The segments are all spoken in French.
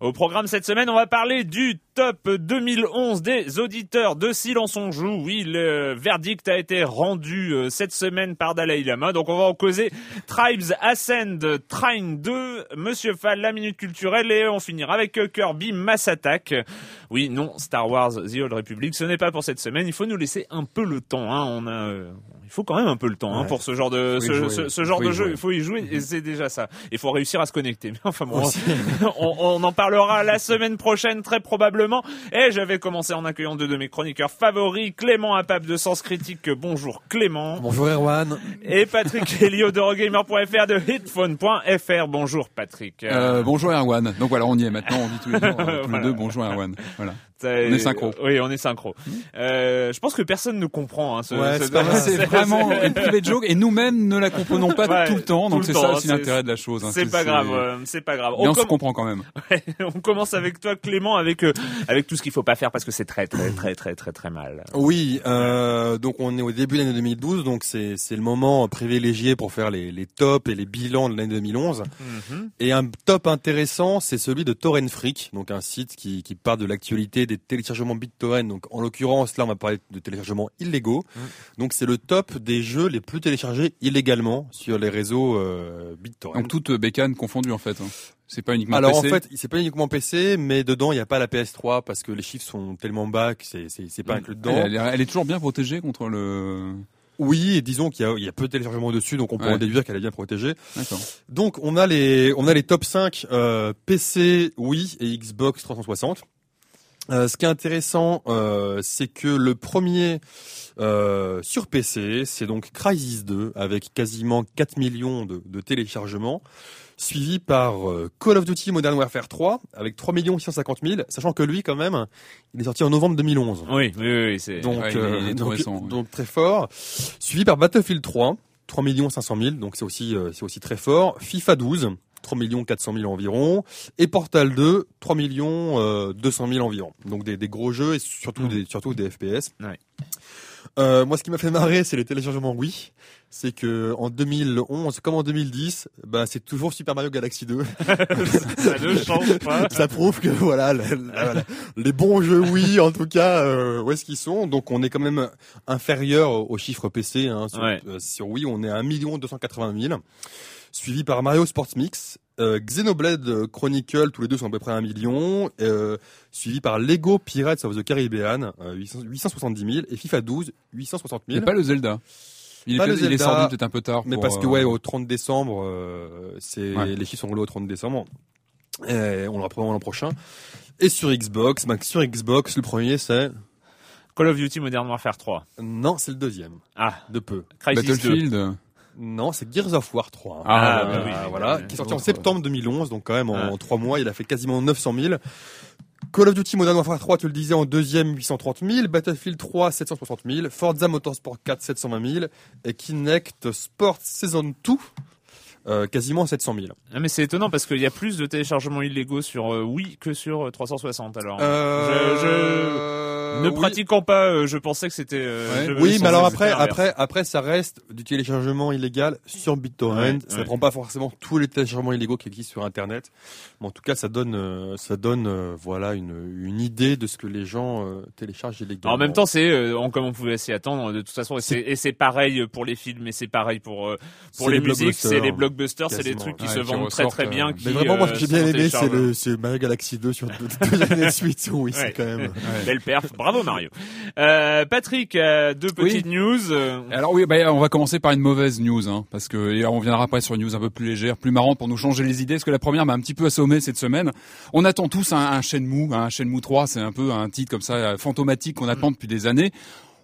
Au programme cette semaine, on va parler du top 2011 des auditeurs de Silence on joue. Oui, le verdict a été rendu euh, cette semaine par Dalai Lama. Donc on va en causer Tribes Ascend, Train 2, Monsieur Fall, la minute culturelle et on finira avec Kirby Mass Attack. Oui, non, Star Wars The Old Republic, ce n'est pas pour cette semaine. Il faut nous laisser un peu le temps. Hein. On a, euh, il faut quand même un peu le temps hein, pour ce genre de ce, jouer. ce- ce genre de jeu. jouer. Il faut y jouer et c'est déjà ça. Il faut réussir à se connecter. Mais enfin bon, on, on en parlera la semaine prochaine très probablement. Et j'avais commencé en accueillant deux de mes chroniqueurs favoris, Clément Apap de Sens Critique. Bonjour Clément. Bonjour Erwan. Et Patrick Helio d'Eurogamer.fr de Hitphone.fr. Bonjour Patrick. Euh, bonjour Erwan. Donc voilà, on y est maintenant, on dit tous les deux, euh, tous les deux bonjour Erwan. Voilà. On est synchro. Oui, on est synchro. Euh, je pense que personne ne comprend. Hein, ce, Ouais, ce- c'est pas mal. C'est vraiment une private joke et nous-mêmes ne la comprenons pas Ouais, tout le temps, donc le c'est temps, ça aussi c'est- l'intérêt de la chose. hein. C'est pas grave, euh, c'est pas grave. Mais on, On se com- comprend quand même. Ouais, on commence avec toi Clément avec euh, avec tout ce qu'il faut pas faire parce que c'est très très très très très très mal. Oui, euh, donc on est au début de l'année 2012, donc c'est c'est le moment privilégié pour faire les, les tops et les bilans de l'année 2011. Mhm. Et un top intéressant, c'est celui de Torrent Freak, donc un site qui, qui parle de l'actualité des téléchargements BitTorrent. Donc en l'occurrence, là, on va parler de téléchargements illégaux. Mm. Donc c'est le top des jeux les plus téléchargés illégalement sur les réseaux euh, BitTorrent. Donc toute euh, bécane confondue en fait. hein. C'est pas uniquement Alors PC. en fait, c'est pas uniquement PC, mais dedans il n'y a pas la PS3 parce que les chiffres sont tellement bas que c'est pas Mm. inclus dedans. elle, elle est- elle est toujours bien protégée contre le. Oui, et disons qu'il y a, il y a peu de téléchargements dessus, donc on peut Ouais. en déduire qu'elle est bien protégée. Donc on a les on a les top 5 euh, PC, Wii et Xbox 360. Euh, ce qui est intéressant, euh, c'est que le premier euh, sur PC, c'est donc Crysis 2 avec quasiment 4 millions de, de téléchargements, suivi par euh, Call of Duty Modern Warfare 3 avec 3 650 000, sachant que lui quand même, il est sorti en novembre 2011. Oui, oui, oui, c'est. Donc, Ouais, il est- euh, donc, récent, donc très fort. Suivi par Battlefield 3, 3 500 000, donc c'est aussi, euh, c'est aussi très fort. FIFA 12, 3 400 000 environ. Et Portal 2, 3 euh, 200 000 environ. Donc des, des gros jeux et surtout, Mm. des, surtout des FPS. Ouais. Euh, moi, ce qui m'a fait marrer, c'est les téléchargements Wii. C'est que en 2011, comme en 2010, bah, c'est toujours Super Mario Galaxy 2. ça ne change pas. Ça prouve que voilà, la- la- la- les bons jeux Wii, en tout cas, euh, où est-ce qu'ils sont Donc on est quand même inférieur au, au chiffre PC. Hein, sur, Ouais. euh, sur Wii, on est à 1 280 000. Suivi par Mario Sports Mix, euh, Xenoblade Chronicle, tous les deux sont à peu près 1 million. Euh, suivi par Lego Pirates of the Caribbean, euh, 800 870 000. Et FIFA 12, 860 Mais 000. pas le Zelda. Il est, Pas le peut-être- il est Zelda, sorti peut-être un peu tard. Mais pour, parce que euh, ouais, au 30 décembre, euh, c'est Ouais. les chiffres sont roulés au 30 décembre. Et on le reprend l'an prochain. Et sur Xbox, bah, sur Xbox, le premier c'est Call of Duty Modern Warfare 3. Non, c'est le deuxième. Ah, De peu. Crisis 2. Non, c'est Gears of War 3. Ah, Ah, bah oui, Ah, oui, voilà, oui. qui est sorti en septembre 2011, donc quand même en Ah. trois mois, il a fait quasiment 900 000. Call of Duty Modern Warfare 3, tu le disais, en deuxième 830 000, Battlefield 3 760 000, Forza Motorsport 4 720 000 et Kinect Sports Season 2 euh, quasiment 700 000. Ah, mais c'est étonnant parce qu'il y a plus de téléchargements illégaux sur euh, Wii que sur euh, 360. Alors, Euh, ne oui. pratiquant pas, euh, je pensais que c'était. euh, Ouais. je- Oui, je mais alors après, après, après, ça reste du téléchargement illégal sur BitTorrent. Ouais, ça ouais. prend pas forcément tous les téléchargements illégaux qui existent sur Internet, mais en tout cas, ça donne, euh, ça donne, euh, voilà, une, une idée de ce que les gens euh, téléchargent illégalement. En même temps, c'est euh, comme on pouvait s'y attendre. De toute façon, et c'est- pareil pour les films, et c'est pareil pour euh, pour les, les musiques, c'est les blockbusters, c'est quasiment. trucs qui Ouais, se qui vendent très très bien. euh, qui, mais vraiment, moi, euh, ce que j'ai sont bien aimé, c'est le, c'est Mario Galaxy 2 sur deux, deux années de suite. Oui, Ouais. c'est quand même. Belle perf, bravo Mario. Euh, Patrick, euh, deux Oui. petites news. euh, Alors oui, bah, on va commencer par une mauvaise news, hein, parce que on viendra après sur une news un peu plus légère, plus marrante pour nous changer les idées, parce que la première m'a un petit peu assommé cette semaine. On attend tous un, un Shenmue, un Shenmue 3, c'est un peu un titre comme ça euh, fantomatique qu'on attend depuis des années.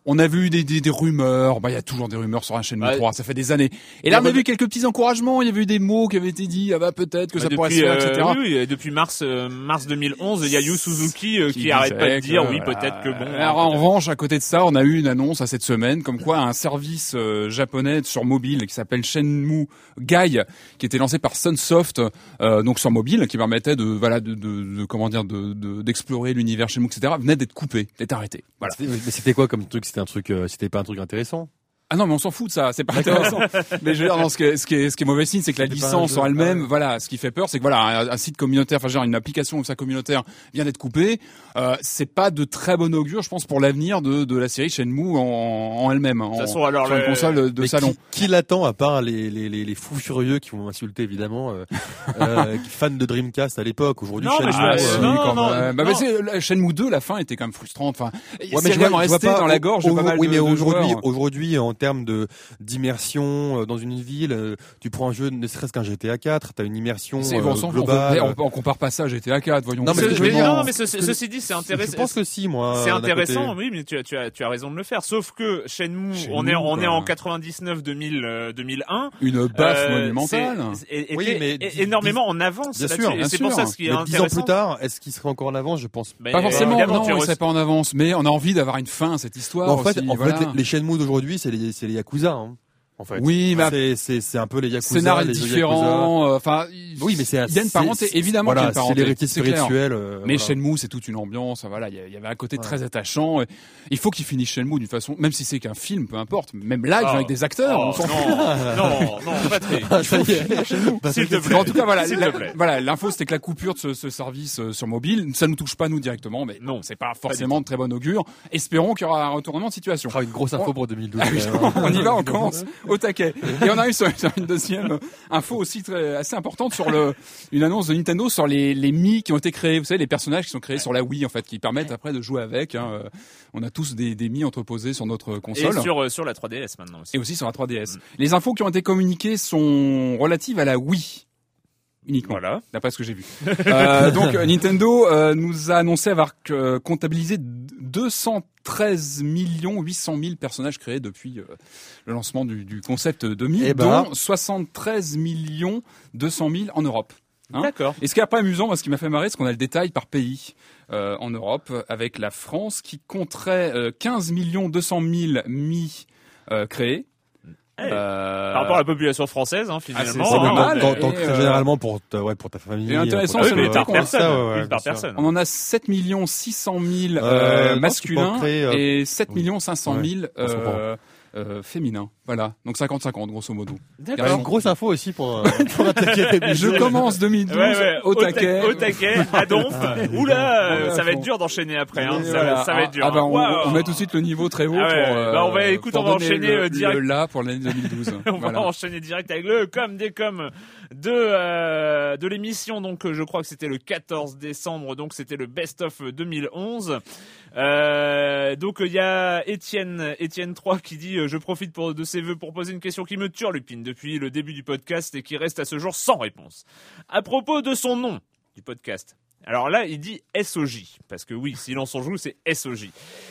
On a vu des, des, des rumeurs, bah il y a toujours des rumeurs sur un Shenmue Ouais. 3, ça fait des années. Et là on a vu quelques petits encouragements, il y avait eu des mots qui avaient été dit, ah bah peut-être que ça depuis, pourrait se faire, euh, etc. oui, oui, et depuis mars euh, mars 2011, il y a Yu Suzuki euh, qui, disait arrête pas de que, dire oui, voilà. peut-être que bon. Alors, hein, en revanche, à côté de ça, on a eu une annonce à cette semaine, comme quoi un service euh, japonais sur mobile qui s'appelle Shenmue Gai, qui était lancé par Sunsoft, euh, donc sur mobile, qui permettait de, voilà, de, de, de- comment dire, de, de- d'explorer l'univers Shenmue, etc., venait d'être coupé, d'être arrêté. Voilà. Mais c'était quoi comme truc? C'était un euh, c'était pas un truc intéressant Ah non, mais on s'en fout de ça, c'est pas intéressant. mais je veux dire, non, ce qui est, ce qui est, ce qui est mauvais signe, c'est que la licence jeu, en elle-même, ah ouais. voilà, ce qui fait peur, c'est que voilà, un, un site communautaire, enfin, genre une application comme ça communautaire vient d'être coupée. Euh, c'est pas de très bon augure, je pense, pour l'avenir de, de la série Shenmue en, en elle-même, en, toute façon, alors, sur une console de Mais salon. Qui, qui l'attend à part les, les, les, les fous furieux qui vont m'insulter évidemment, euh, euh, fans de Dreamcast à l'époque. Aujourd'hui, Shenmue, euh, non, quand non, même. Bah, non. mais c'est- la Shenmue 2, la fin était quand même frustrante. Enfin, Ouais, mais je quand même vois- resté dans la gorge de Oui, de- mais de aujourd'hui, aujourd'hui, en termes de d'immersion euh, dans une ville, euh, tu prends un jeu, ne serait-ce qu'un GTA 4, t'as une immersion C'est- euh, globale. on, on compare pas ça à GTA 4, voyons. Non, mais Ce- je non, mais ce- ce que- ceci dit, c'est Je intéressant. pense que si, moi. C'est côté. intéressant, oui, mais tu as, tu as, tu as raison de le faire. Sauf que Shenmue, Shenmue, on est, on est en 99, 2000, euh, 2001. Une baffe Euh, monumentale. c'est- c'est- était Oui, mais é- dix- énormément en avance. Bien sûr, et bien c'est pour sûr. ça ce qui est Mais dix ans intéressant. plus tard, est-ce qu'il serait encore en avance? Je pense. Pas forcément, non, il serait pas en avance, mais on a envie d'avoir une fin à cette histoire. en fait, aussi, en voilà. fait, les, les Shenmue d'aujourd'hui, c'est les, c'est les Yakuza. Hein, en fait. Oui, mais c'est, c'est, c'est un peu les Yakuza. scénario différent. euh, Enfin, Oui, mais c'est il y a une c'est- parenté, évidemment Voilà, c'est clair. spirituel. euh, Mais voilà. Shenmue, c'est toute une ambiance. Voilà, il y il avait un côté Ouais. très attachant. et Il faut qu'il finisse Shenmue d'une façon, même si c'est qu'un film, peu importe. Même là, il Oh. vient avec des acteurs. Oh, on non, non, non, Patrick. Ah, ça y est. Bah, S'il te plaît. En tout cas, voilà, S'il la- te plaît. voilà, l'info c'était que la coupure de ce, ce service euh, sur mobile, ça nous touche pas nous directement, mais non, c'est pas forcément de très bon augure. Espérons qu'il y aura un retournement de situation. Sera une grosse info pour 2012. Ah oui, quand même, hein. on y va, on commence au taquet. Et on arrive sur, sur une deuxième info aussi très, assez importante sur le, une annonce de Nintendo sur les, les Mi qui ont été créés. Vous savez, les personnages qui sont créés sur la Wii, en fait, qui permettent après de jouer avec. hein. On a tous des, des Mi entreposés sur notre Et console. sur, euh, sur la 3DS maintenant aussi. Et aussi sur la 3DS. Les infos qui ont été communiquées sont relatives à la Wii. Uniquement. Voilà. D'après ce que j'ai vu. Euh, donc euh, Nintendo euh, nous a annoncé avoir euh, comptabilisé 213 millions 800 000 personnages créés depuis euh, le lancement du, du concept de Mi, Eh ben. dont 73 millions 200 000 en Europe. Hein D'accord. Et ce qui est après amusant, moi, ce qui m'a fait marrer, c'est qu'on a le détail par pays euh, en Europe, avec la France qui compterait euh, 15 millions 200 000 Mi euh, créés. Euh, Par rapport à la population française, hein, c'est- finalement. pas hein, c'est euh, généralement pour ta, ouais, pour ta famille. Et intéressant, Ah oui, c'est par qu'on- personne. ça, ouais, ouais, une par bien sûr. personne. On en a 7 millions 600 000 Euh, euh, non, tu masculins euh, et 7 oui. millions 500 000 Euh, euh, féminins. Voilà, donc 50-50 grosso modo. D'accord. une grosse info aussi pour, euh, pour attaquer les Je commence 2012 Ouais, ouais, au taquet. Au taquet, à donf. Oula, Ouais, ça va être dur d'enchaîner après. Hein. Ça, voilà. ça va être dur. Ah, bah, hein. on, Waouh. on met tout de suite le niveau très haut Ah ouais, pour. euh, bah, on va- écoute, pour on va enchaîner, le, euh, direct. le là pour l'année 2012. On Voilà. va enchaîner direct avec le com des com de euh, de l'émission. Donc euh, je crois que c'était le 14 décembre. Donc c'était le best of 2011. Euh, donc il y a Étienne Étienne 3 qui dit euh, je profite pour de ses vœux pour poser une question qui me turlupine depuis le début du podcast et qui reste à ce jour sans réponse. À propos de son nom du podcast. Alors là, il dit SOJ, parce que oui, Silence on joue, c'est SOJ.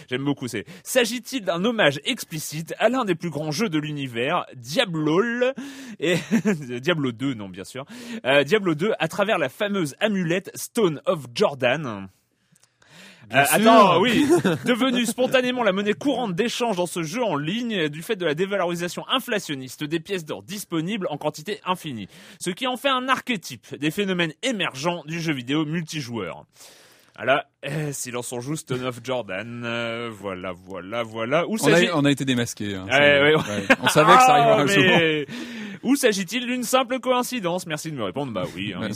J'aime beaucoup. C'est s'agit-il d'un hommage explicite à l'un des plus grands jeux de l'univers, Diablo et Diablo 2, non bien sûr, euh, Diablo 2 à travers la fameuse amulette Stone of Jordan. Euh, attends, oui, devenu spontanément la monnaie courante d'échange dans ce jeu en ligne du fait de la dévalorisation inflationniste des pièces d'or disponibles en quantité infinie, ce qui en fait un archétype des phénomènes émergents du jeu vidéo multijoueur. Voilà, euh, silence on joue Stone of Jordan, euh, voilà, voilà, voilà. Où On a, on a été démasqués. hein. Ouais, C'est- ouais, ouais. On savait que ça arriverait Ah, un jour. Où s'agit-il d'une simple coïncidence? Merci de me répondre. Bah oui, hein, il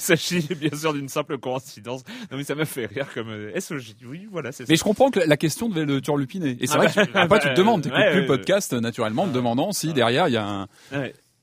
s'agit, bien sûr d'une simple coïncidence. Non mais ça m'a fait rire comme euh, SOJ. Oui, voilà, c'est ça. Mais je comprends que la- question devait le turlupiner. Et c'est Ah vrai bah, que tu- après tu te demandes, t'écoutes plus le podcast euh, naturellement, en te demandant si derrière il y a un.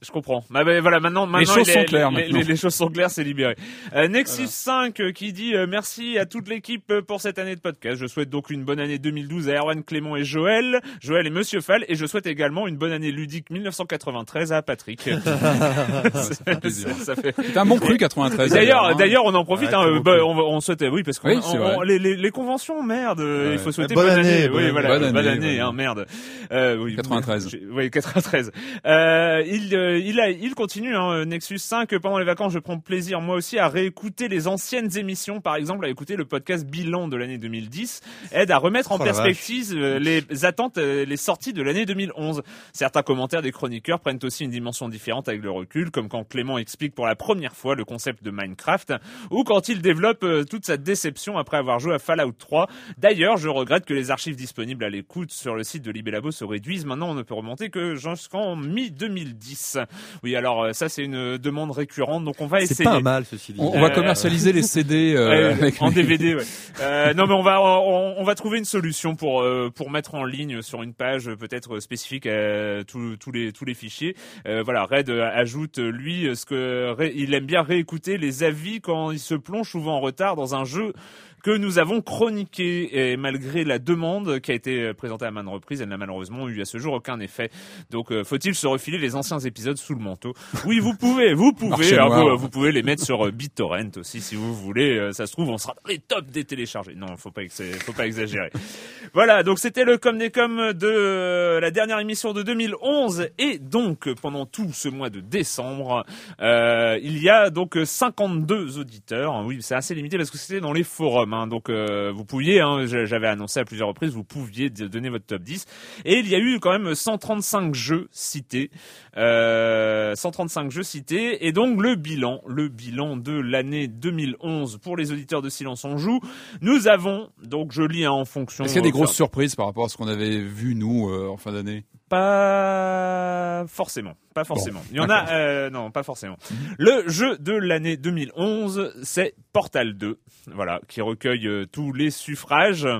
Je comprends. Bah, bah, voilà, maintenant, maintenant choses les, sont claires, les, les- les choses sont claires, c'est libéré. Euh, Nexus 5 euh, qui dit euh, merci à toute l'équipe euh, pour cette année de podcast. Je souhaite donc une bonne année 2012 à Erwan, Clément et Joël, Joël et Monsieur Fall, et je souhaite également une bonne année ludique 1993 à Patrick. fait plaisir. ça fait. C'est un bon cru 93. D'ailleurs, hein. d'ailleurs, on en profite. Ouais, hein, euh, bah, on, va- on souhaite, oui, parce on- les, les, les conventions, merde. euh, Ouais. Il faut souhaiter Bonne bonne, année, année. bonne Oui, année. voilà, Bonne bonne année, année, ouais. hein, merde. Euh, oui, 93. j'ai- Oui, 93. Euh, il, euh, il, a, il continue, hein, Nexus 5. Pendant les vacances, je prends plaisir, moi aussi, à réécouter les anciennes émissions. Par exemple, à écouter le podcast bilan de l'année 2010. Aide à remettre en Oh perspective euh, les attentes, euh, les sorties de l'année 2011. Certains commentaires des chroniqueurs prennent aussi une dimension différente avec le recul, comme quand Clément explique pour la première fois le concept de Minecraft, ou quand il développe euh, toute sa déception après avoir joué à Fallout 3. D'ailleurs, je regrette que les archives disponibles à l'écoute sur le site de Libellabo se réduisent. Maintenant, on ne peut remonter que jusqu'en mi-2010. Oui, alors euh, ça, c'est une demande récurrente, donc on va C'est essayer. pas mal ceci dit. On, on va Euh, commercialiser les CD euh, avec en les- DVD, ouais. Euh, non, mais on va on, on va trouver une solution pour euh, pour mettre en ligne sur une page euh, peut-être spécifique à tous tous les tous les fichiers. Euh, voilà, Red euh, ajoute euh, lui euh, ce que il aime bien réécouter les avis quand il se plonge souvent en retard dans un jeu que nous avons chroniqué et malgré la demande qui a été présentée à maintes reprises, elle n'a malheureusement eu à ce jour aucun effet. Donc euh, faut-il se refiler les anciens épisodes sous le manteau? Oui, vous pouvez, vous pouvez. Noir. vous, vous pouvez les mettre sur euh, BitTorrent aussi si vous voulez. Euh, Ça se trouve, on sera dans les tops des téléchargés. Non, faut pas, faut pas exagérer. voilà, donc c'était le com des com de euh, la dernière émission de 2011 et donc pendant tout ce mois de décembre, euh, il y a donc 52 auditeurs. Oui, c'est assez limité parce que c'était dans les forums. Hein. donc euh, vous pouviez, hein, j'a- j'avais annoncé à plusieurs reprises, vous pouviez donner votre top 10 et il y a eu quand même 135 jeux cités. Euh, 135 jeux cités et donc le bilan, le bilan de l'année 2011 pour les auditeurs de Silence on joue. Nous avons donc je lis hein, en fonction. Est-ce qu'il y a des euh, grosses surprises par rapport à ce qu'on avait vu nous euh, en fin d'année? Pas forcément, pas forcément. Il y en a, euh, non, pas forcément. Le jeu de l'année 2011, c'est Portal 2, voilà, qui recueille euh, tous les suffrages. Ouais.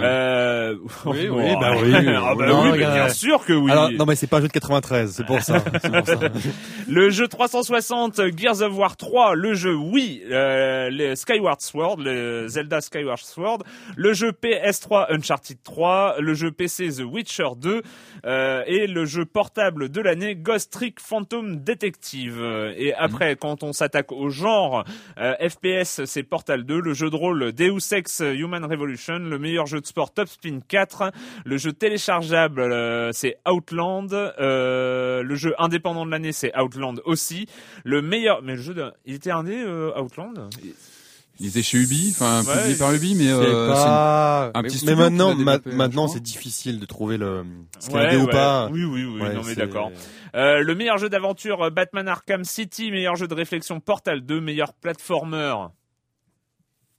Euh, Oui, oui, bah oui. ah bah Non, oui, mais bien sûr que oui. Alors non mais c'est pas un jeu de 93, c'est pour ça. c'est pour ça. Le jeu 360 Gears of War 3, le jeu oui, euh, le Skyward Sword, le Zelda Skyward Sword, le jeu PS3 Uncharted 3, le jeu PC The Witcher 2 euh, et le jeu portable de l'année Ghost Trick Phantom Detective. Euh, Et après, quand on s'attaque au genre euh, FPS, c'est Portal 2, le jeu de rôle Deus Ex Human Revolution, le meilleur jeu de sport Top Spin 4, le jeu téléchargeable euh, c'est Outland, euh, le jeu indépendant de l'année c'est Outland aussi, le meilleur mais le jeu de... il était indé euh, Outland? Il était chez Ubi, enfin Ouais, publié par Ubi, mais euh, pas... un mais, petit mais studio maintenant, ma- maintenant c'est difficile de trouver le ce qu'il y a Ouais, indé ou ouais. pas. Oui oui oui, Ouais, non mais d'accord. Euh, le meilleur jeu d'aventure euh, Batman Arkham City, meilleur jeu de réflexion Portal 2, meilleur platformer.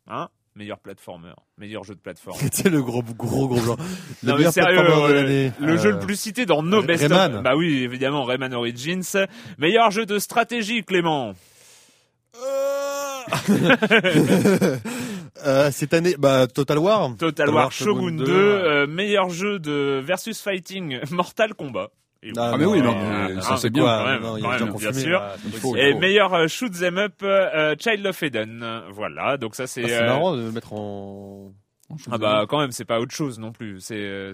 Hein? Meilleur platformer, meilleur jeu de plateforme. C'est le gros gros gros blanc. Le Non mais meilleur sérieux, platformer de ouais, l'année. le jeu Euh, le plus cité dans nos best Rayman. of. Bah oui, évidemment, Rayman Origins. Meilleur jeu de stratégie, Clément? euh, cette année, bah Total War. Total War Shogun 2, euh, meilleur jeu de versus fighting, Mortal Kombat. Et Ah, mais oui, non, mais ça, c'est bien, quand même, non, il y quand a des même, bien sûr. Il faut. Et faut. meilleur euh, shoot them up, euh, Child of Eden. Voilà, donc ça c'est. Ah, c'est euh, marrant de le mettre en. je Ah bah quand même, c'est pas autre chose non plus. C'est euh,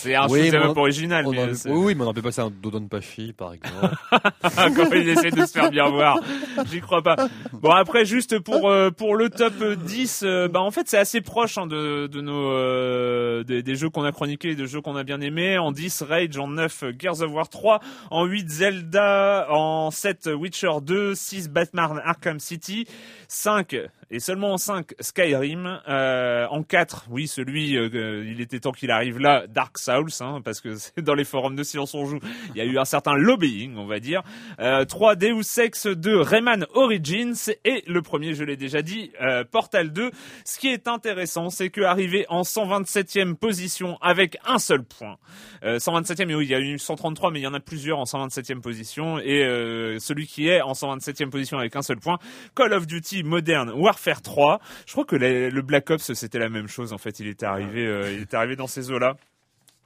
c'est un Oui, mais original. On mais en- c'est- oui, oui, mais on en peut passer un Dodon Pachi, par exemple. quand il essaie de se faire bien voir. J'y crois pas. Bon après juste pour euh, pour le top 10, euh, bah en fait c'est assez proche hein, de de nos euh, des, des jeux qu'on a chroniqués, des jeux qu'on a bien aimés. En 10 Rage, en 9 Gears of War 3, en 8 Zelda, en 7 Witcher 2, 6 Batman Arkham City, 5 et seulement en 5 Skyrim, euh, en 4 oui celui euh, euh, il était temps qu'il arrive là Dark Souls hein, parce que dans les forums de Silence on joue, il y a eu un certain lobbying on va dire. Euh, 3 Deus Ex 2 Rayman Origins et le premier je l'ai déjà dit euh, Portal 2. Ce qui est intéressant c'est que arrivé en 127e position avec un seul point. Euh, 127e et oui il y a eu 133 mais il y en a plusieurs en 127e position et euh, celui qui est en 127e position avec un seul point Call of Duty Modern Warfare 3. Je crois que le Black Ops c'était la même chose en fait. Il était arrivé, euh, il était arrivé dans ces eaux-là.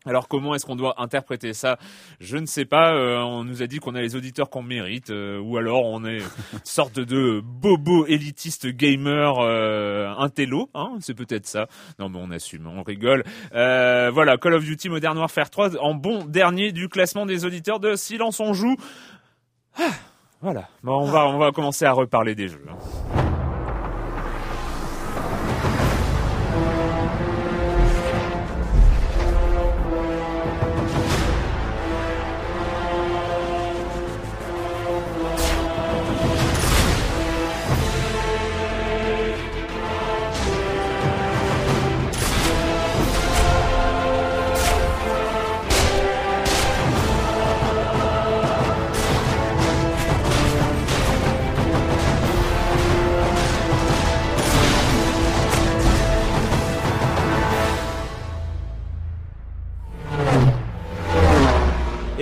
Alors comment est-ce qu'on doit interpréter ça? Je ne sais pas. euh, on nous a dit qu'on a les auditeurs qu'on mérite, euh, ou alors on est sorte de bobo élitiste gamer euh, intello. Hein C'est peut-être ça. Non mais on assume, on rigole. Euh, voilà, Call of Duty Modern Warfare 3 en bon dernier du classement des auditeurs de Silence on joue. Ah, voilà. Bon, on va on va commencer à reparler des jeux. hein.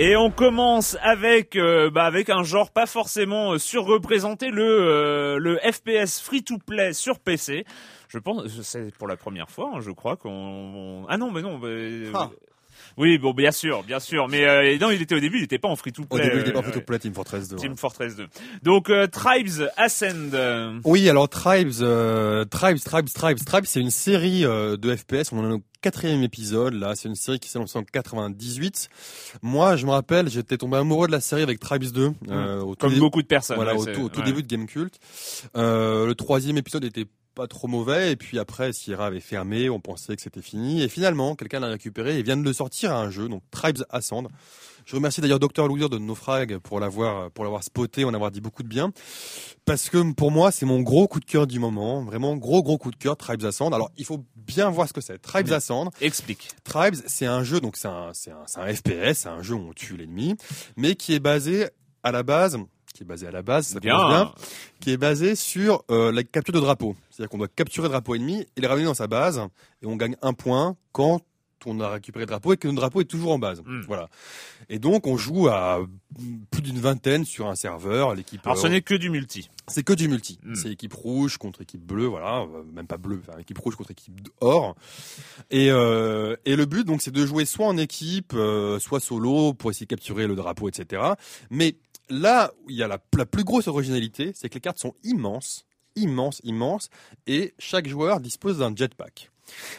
Et on commence avec euh, bah, avec un genre pas forcément euh, surreprésenté, le euh, le FPS free to play sur PC. Je pense c'est pour la première fois, hein, je crois qu'on on- ah non mais non. bah, Ah. Oui bon bien sûr bien sûr mais euh, non il était au début il était pas en free to Au play. début, il était pas euh, plutôt play Team Fortress 2. Team ouais. Fortress 2. Donc euh, Tribes Ascend. Oui, alors Tribes, euh, Tribes, Tribes, Tribes, Tribes, c'est une série euh, de FPS. On en est au quatrième épisode. Là, c'est une série qui s'est lancée en 98. Moi, je me rappelle, j'étais tombé amoureux de la série avec Tribes 2. euh, au tout comme beaucoup de personnes. Voilà, ouais, au tout, au tout ouais. début de Game Cult. Euh, le troisième épisode était pas trop mauvais et puis après Sierra avait fermé, on pensait que c'était fini et finalement quelqu'un l'a récupéré et vient de le sortir à un jeu donc Tribes Ascend. Je remercie d'ailleurs Dr Loser de Naufrag pour l'avoir pour l'avoir spoté, en avoir dit beaucoup de bien parce que pour moi c'est mon gros coup de cœur du moment, vraiment gros gros coup de cœur Tribes Ascend. Alors il faut bien voir ce que c'est. Tribes Oui. Ascend, Explique. Tribes, c'est un jeu, donc c'est un, c'est un, c'est un FPS, c'est un jeu où on tue l'ennemi, mais qui est basé à la base, qui est basé à la base, ça Bien. bien, qui est basé sur euh, la capture de drapeau. C'est-à-dire qu'on doit capturer le drapeau ennemi et le ramener dans sa base, et on gagne un point quand on a récupéré le drapeau et que le drapeau est toujours en base. Mm. Voilà. Et donc on joue à plus d'une vingtaine sur un serveur. L'équipe, Alors ce euh, n'est que du multi. c'est que du multi. Mm. C'est équipe rouge contre équipe bleue, voilà, euh, même pas bleue, enfin équipe rouge contre équipe or. Et, euh, et le but donc c'est de jouer soit en équipe, euh, soit solo pour essayer de capturer le drapeau, etc. Mais là il y a la, plus grosse originalité, c'est que les cartes sont immenses, immenses, immenses, et chaque joueur dispose d'un jetpack.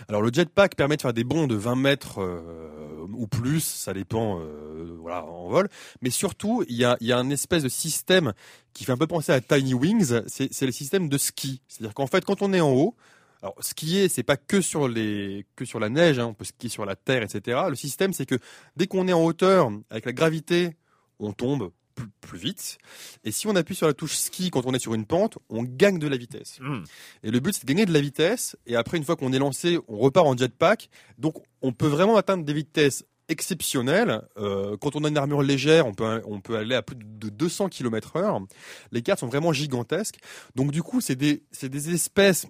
Alors le jetpack permet de faire des bonds de 20 mètres euh, ou plus, ça dépend, euh, voilà, en vol. Mais surtout, il y a, un espèce de système qui fait un peu penser à Tiny Wings, c'est le système de ski. C'est-à-dire qu'en fait, quand on est en haut, alors skier, c'est pas que sur les que sur la neige, hein, on peut skier sur la terre, etc. Le système, c'est que dès qu'on est en hauteur, avec la gravité, on tombe plus, plus vite. Et si on appuie sur la touche ski quand on est sur une pente, on gagne de la vitesse. Mm. Et le but, c'est de gagner de la vitesse. Et après, une fois qu'on est lancé, on repart en jetpack. Donc, on peut vraiment atteindre des vitesses exceptionnelles. Euh, quand on a une armure légère, on peut, on peut aller à plus de 200 km heure. Les cartes sont vraiment gigantesques. Donc, du coup, c'est des, des espèces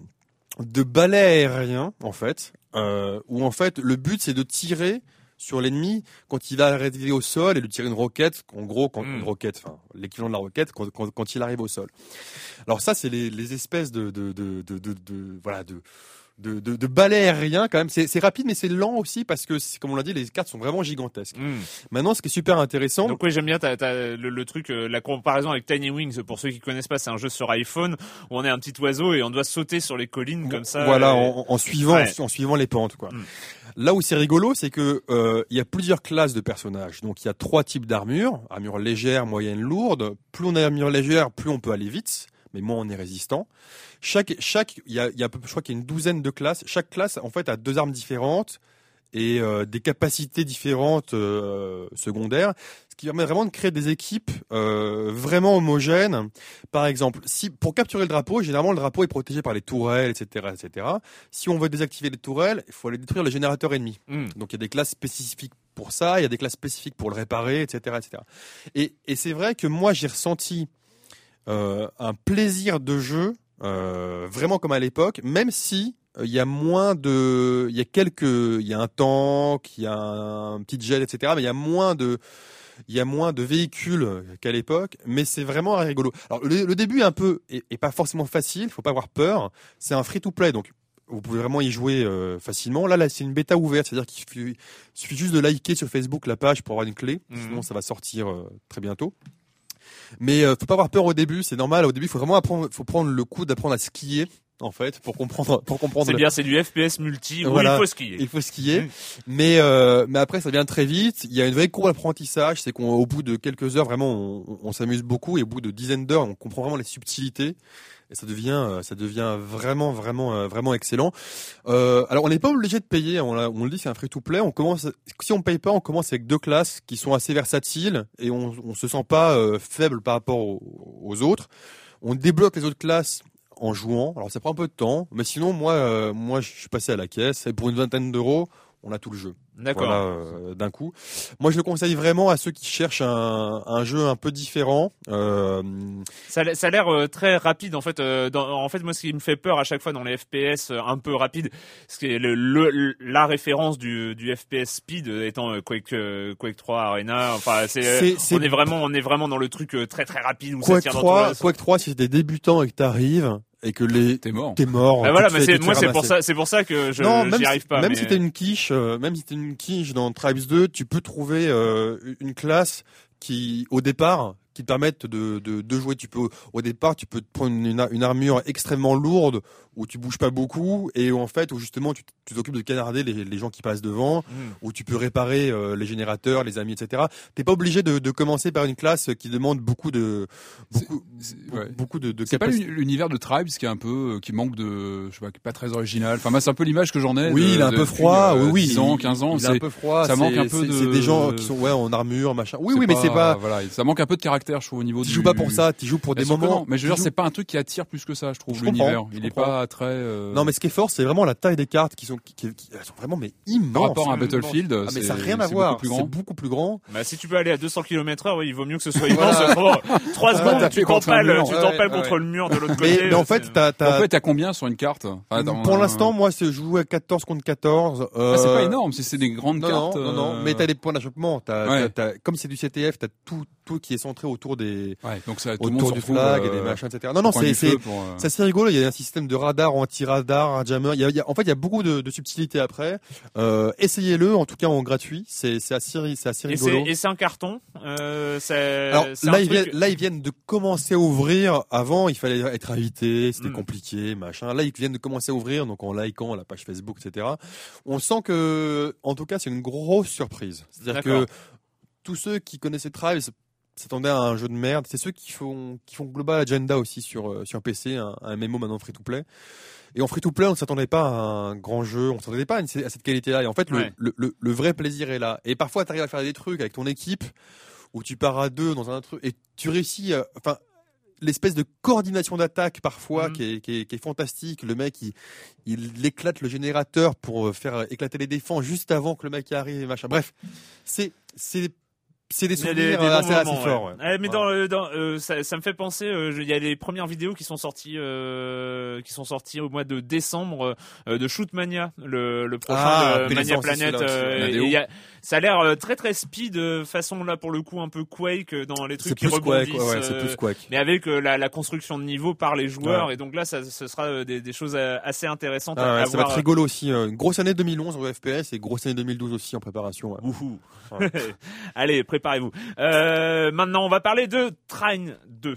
de balais aériens, en fait, euh, où en fait, le but, c'est de tirer sur l'ennemi quand il va arriver au sol et de tirer une roquette, en gros, quand, Mm. une roquette, enfin, l'équivalent de la roquette, quand, quand, quand il arrive au sol. Alors ça, c'est les, les espèces de, de, de, de- de- voilà, de, de, de, de balai aérien quand même. C'est rapide, mais c'est lent aussi parce que, comme on l'a dit, les cartes sont vraiment gigantesques. Hmm. Maintenant, ce qui est super intéressant, Donc oui, j'aime bien le, le truc, euh, la comparaison avec Tiny Wings. Pour ceux qui connaissent pas, c'est un jeu sur iPhone où on est un petit oiseau et on doit sauter sur les collines comme ça. Voilà, et- en, en suivant, Ouais. en, suivant les pentes, quoi. Mm. Là où c'est rigolo, c'est que euh, il y a plusieurs classes de personnages. Donc il y a trois types d'armures armure légère, moyenne, lourde. Plus on a armure légère, plus on peut aller vite, mais moins on est résistant. Chaque, chaque, il y a, y a, je crois qu'il y a une douzaine de classes. Chaque classe, en fait, a deux armes différentes et euh, des capacités différentes euh, secondaires, ce qui permet vraiment de créer des équipes euh, vraiment homogènes. Par exemple, si pour capturer le drapeau, généralement le drapeau est protégé par les tourelles, etc., etc. Si on veut désactiver les tourelles, il faut aller détruire les générateurs ennemis. Hmm. Donc il y a des classes spécifiques pour ça, il y a des classes spécifiques pour le réparer, etc., etc. Et, et c'est vrai que moi j'ai ressenti un plaisir de jeu euh, vraiment comme à l'époque, même si euh, il y a moins de, il y a quelques, il y a un tank, il y a un petit jet, etc. Mais il y a moins de, il y a moins de véhicules qu'à l'époque, mais c'est vraiment rigolo. Alors le, le début est un peu, est, est pas forcément facile, faut pas avoir peur. C'est un free to play, donc vous pouvez vraiment y jouer euh, facilement. Là, là, c'est une bêta ouverte, c'est-à-dire qu'il suffit, juste de liker sur Facebook la page pour avoir une clé. Mhm. Sinon, ça va sortir euh, très bientôt. Mais euh, faut pas avoir peur au début, c'est normal. Au début, il faut vraiment apprendre, faut prendre le coup d'apprendre à skier en fait pour comprendre, pour comprendre. C'est bien, c'est du FPS multi où Voilà. il faut skier. il faut skier, Mm. mais euh, mais après ça vient très vite. Il y a une vraie courbe d'apprentissage, c'est qu'au bout de quelques heures vraiment on, on s'amuse beaucoup et au bout de dizaines d'heures on comprend vraiment les subtilités et ça devient euh, ça devient vraiment vraiment euh, vraiment excellent. Euh, alors on n'est pas obligé de payer, on, le dit c'est un free to play. On commence si on paye pas, on commence avec deux classes qui sont assez versatiles et on on se sent pas faible par rapport aux, autres. On débloque les autres classes en jouant. Alors ça prend un peu de temps, mais sinon moi moi je suis passé à la caisse et pour une vingtaine d'euros on a tout le jeu. D'accord. Voilà, euh, d'un coup. Moi, je le conseille vraiment à ceux qui cherchent un, un jeu un peu différent. Euh, Ça, a- ça a l'air euh, très rapide en fait. euh, dans- en fait, moi, ce qui me fait peur à chaque fois dans les FPS euh, un peu rapides, c'est le, le- la référence du, du FPS speed euh, étant Quake euh, Quake 3 Arena. Enfin, c'est C'est- c'est- on est vraiment on est vraiment dans le truc euh, très très rapide où ça Quake tire dans 3, tous les- Quake 3, si t'es débutant et que t'arrives et que les T'es mort. t'es mort. Ah, voilà, mais c'est moi c'est pour ça c'est pour ça que je non, même arrive pas. même mais- si t'es une quiche, euh, même si t'es une quiche dans Tribes 2, tu peux trouver euh, une classe qui, au départ, qui te permettent de, de, de jouer. Tu peux, au départ, tu peux te prendre une, ar- une armure extrêmement lourde où tu bouges pas beaucoup et où en fait, où justement, tu t'occupes de canarder les, les gens qui passent devant, Hmm. où tu peux réparer euh, les générateurs, les amis, etc. T'es pas obligé de, de commencer par une classe qui demande beaucoup de, beaucoup, C'est- beaucoup- ouais. beaucoup de, de C'est pas l'univers de Tribes qui est un peu, euh, qui manque de, je sais pas, qui est pas très original. Enfin, moi, c'est un peu l'image que j'en ai. Oui, il est un peu froid. euh, oui, oui. 10 ans, il- 15 ans. Il est un peu froid. ça manque un peu de- C'est des gens qui sont ouais en armure, machin. Oui, oui, mais c'est pas. Voilà, ça manque un peu de caractère, je trouve, au niveau Tu du. joues pas pour ça. Tu joues pour des moments. non, mais je veux dire, c'est pas un truc qui attire plus que ça, je trouve, Je comprends, l'univers. je Il est pas très. euh, Non, mais ce qui est fort, c'est vraiment la taille des cartes qui sont, qui, qui- qui- elles sont vraiment mais immenses. par rapport à un. Battlefield, Ah, mais ça n'a rien à voir. beaucoup plus C'est grand. beaucoup plus grand. Bah, si tu peux aller à 200 km heure, oui, il vaut mieux que ce soit immense. Trois- Trois va secondes, taper tu t'empales, tu contre le mur de l'autre côté. mais en c'est- fait, t'as, En fait, t'as combien sur une carte pour l'instant, moi, c'est jouer à 14 contre 14. Ah, c'est euh, pas énorme, si c'est des grandes cartes. non, non, non. euh, Mais t'as les points d'achoppement. Comme c'est du CTF, t'as tout, tout qui est centré autour des, Ouais, donc ça, tout le monde autour du flag et euh, des machins, etc. Non, non, c'est, euh, C'est assez rigolo. Il y a un système de radar, anti-radar, un jammer. Il y a, il y a- en fait, il y a beaucoup de, de subtilités après. Euh, essayez-le, en tout cas en gratuit. C'est, c'est assez, c'est assez Et rigolo. et c'est un carton. Euh, Alors là un ils, truc- viennent, là, ils viennent de commencer à ouvrir. Avant, il fallait être invité, c'était Mm. compliqué, machin. Là, ils viennent de commencer à ouvrir, donc en likant la page Facebook, etc. On sent que, en tout cas, c'est une grosse surprise. C'est-à-dire que tous ceux qui connaissaient Tribes s'attendaient à un jeu de merde. C'est ceux qui font, qui font Global Agenda aussi sur, euh, sur PC, un, un MMO maintenant free to play. Et en free to play, on ne s'attendait pas à un grand jeu, on ne s'attendait pas à, une- à cette qualité-là. Et en fait, le, Ouais. le, le, le vrai plaisir est là. Et parfois, tu arrives à faire des trucs avec ton équipe où tu pars à deux dans un truc et tu réussis. à- Enfin, l'espèce de coordination d'attaque parfois Mhm. qui, est, qui, est, qui est fantastique. Le mec, il, il éclate le générateur pour euh, faire éclater les défenses juste avant que le mec arrive et machin. Bref, c'est c'est c'est des Il y a souvenirs des- des bons assez, assez moments, forts. ouais. ouais. Ouais, mais Voilà. dans, euh, dans euh, ça, ça me fait penser, euh, je- il y a les premières vidéos qui sont sorties, euh, qui sont sorties au mois de décembre euh, de Shootmania, le, le prochain Ah, de Mania euh, et il y a, Ça a l'air euh, très très speed, euh, façon là pour le coup un peu Quake euh, dans les trucs C'est qui plus Quake, rebondissent. ouais, ouais, c'est plus Quake. mais avec euh, la, la construction de niveau par les joueurs Ouais. et donc là ça, ce sera euh, des, des choses euh, assez intéressantes Ah à, ouais, à ça va être rigolo aussi. euh, Une grosse année 2011 au FPS et grosse année 2012 aussi en préparation. ouais. Wouhou. Allez, préparez-vous. Euh, maintenant, on va parler de Train 2.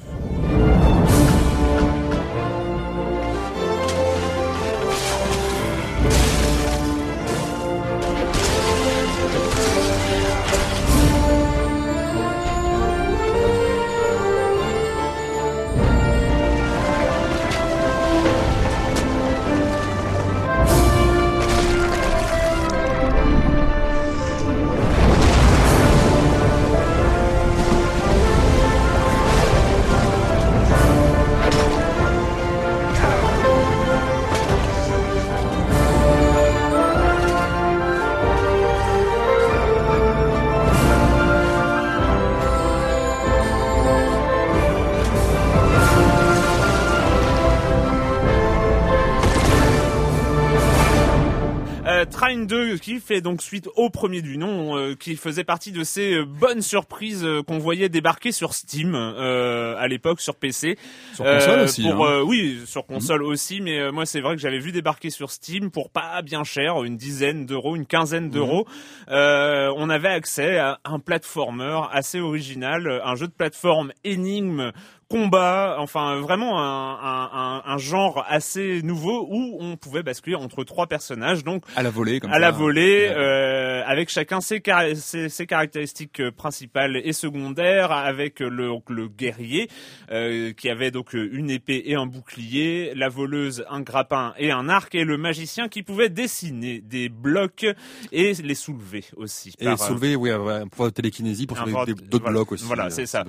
Euh, Train 2 qui fait donc suite au premier du nom, euh, qui faisait partie de ces euh, bonnes surprises euh, qu'on voyait débarquer sur Steam euh, à l'époque sur PC. Sur console aussi, Pour, hein. euh, oui, sur console aussi, mais euh, moi c'est vrai que j'avais vu débarquer sur Steam pour pas bien cher, une dizaine d'euros, une quinzaine d'euros. Euh, on avait accès à un platformer assez original, un jeu de plateforme énigme combat, enfin vraiment un, un, un, genre assez nouveau où on pouvait basculer entre trois personnages, donc À la volée, comme à ça. la volée, Ouais. euh, avec chacun ses, car- ses, ses caractéristiques euh, principales et secondaires, avec le, donc le guerrier euh, qui avait donc euh, une épée et un bouclier, la voleuse un grappin et un arc, et le magicien qui pouvait dessiner des blocs et les soulever aussi. Et par, euh, soulever, oui, ouais, de télékinésie pour de- d'autres voilà. blocs aussi. Voilà, euh, c'est ça.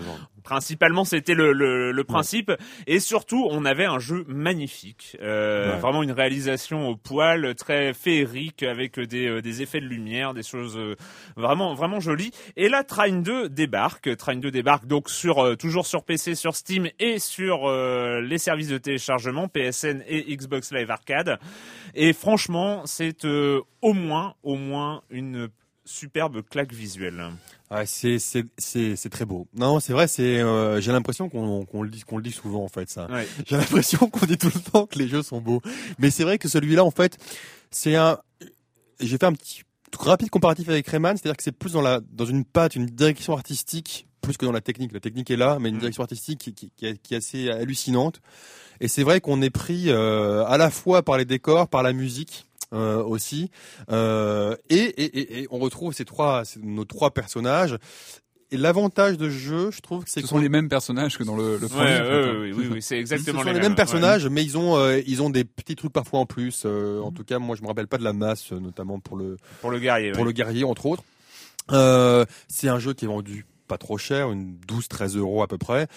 Principalement, c'était le, le, le principe, et surtout, on avait un jeu magnifique, euh, Ouais. vraiment une réalisation au poil, très féerique, avec des, euh, des effets de lumière, des choses euh, vraiment vraiment jolies. Et là, Train 2 débarque. Train 2 débarque donc sur toujours sur PC, sur Steam et sur les services de téléchargement PSN et Xbox Live Arcade. Et franchement, c'est au moins au moins une superbe claque visuelle. Ouais, c'est c'est très beau. Non, c'est vrai, c'est euh, j'ai l'impression qu'on qu'on le dit qu'on le dit souvent en fait ça. Ouais. J'ai l'impression qu'on dit tout le temps que les jeux sont beaux. Mais c'est vrai que celui-là en fait, c'est un j'ai fait un petit rapide comparatif avec Rayman, c'est-à-dire que c'est plus dans la dans une patte, une direction artistique plus que dans la technique. La technique est là, mais une Mm. direction artistique qui, qui, qui est assez hallucinante. Et c'est vrai qu'on est pris euh, à la fois par les décors, par la musique euh, aussi, euh, et, et, et, et on retrouve ces trois, ces- nos trois personnages. Et l'avantage de ce jeu, je trouve, que c'est Ce sont les mêmes personnages que dans le, le premier. ouais, en oui, oui, oui, c'est ce exactement sont les, les, mêmes ouais. personnages, mais ils ont, euh, ils ont des petits trucs parfois en plus. Euh, Mm. en tout cas, moi, je me rappelle pas de la masse, notamment pour le pour le guerrier. pour ouais. le guerrier, entre autres. Euh, c'est un jeu qui est vendu pas trop cher, une 12-13 euros à peu près.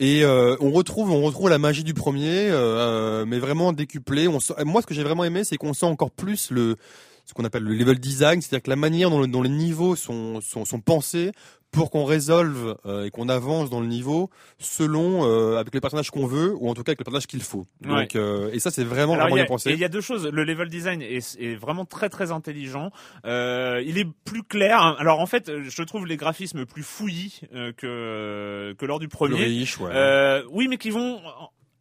Et euh, on retrouve, on retrouve la magie du premier, euh, mais vraiment décuplée. On moi, ce que j'ai vraiment aimé, c'est qu'on sent encore plus le ce qu'on appelle le level design, c'est-à-dire que la manière dont, le- dont les niveaux sont, sont, sont pensés pour qu'on résolve euh, et qu'on avance dans le niveau selon euh, avec les personnages qu'on veut ou en tout cas avec les personnages qu'il faut. Donc euh, et ça c'est vraiment Alors, vraiment bien pensé. il y a deux choses. Le level design est, est vraiment très très intelligent. Euh, il est plus clair. Alors en fait, je trouve les graphismes plus fouillis euh, que que lors du Plus premier. riche, ouais. Euh, oui, mais qui vont.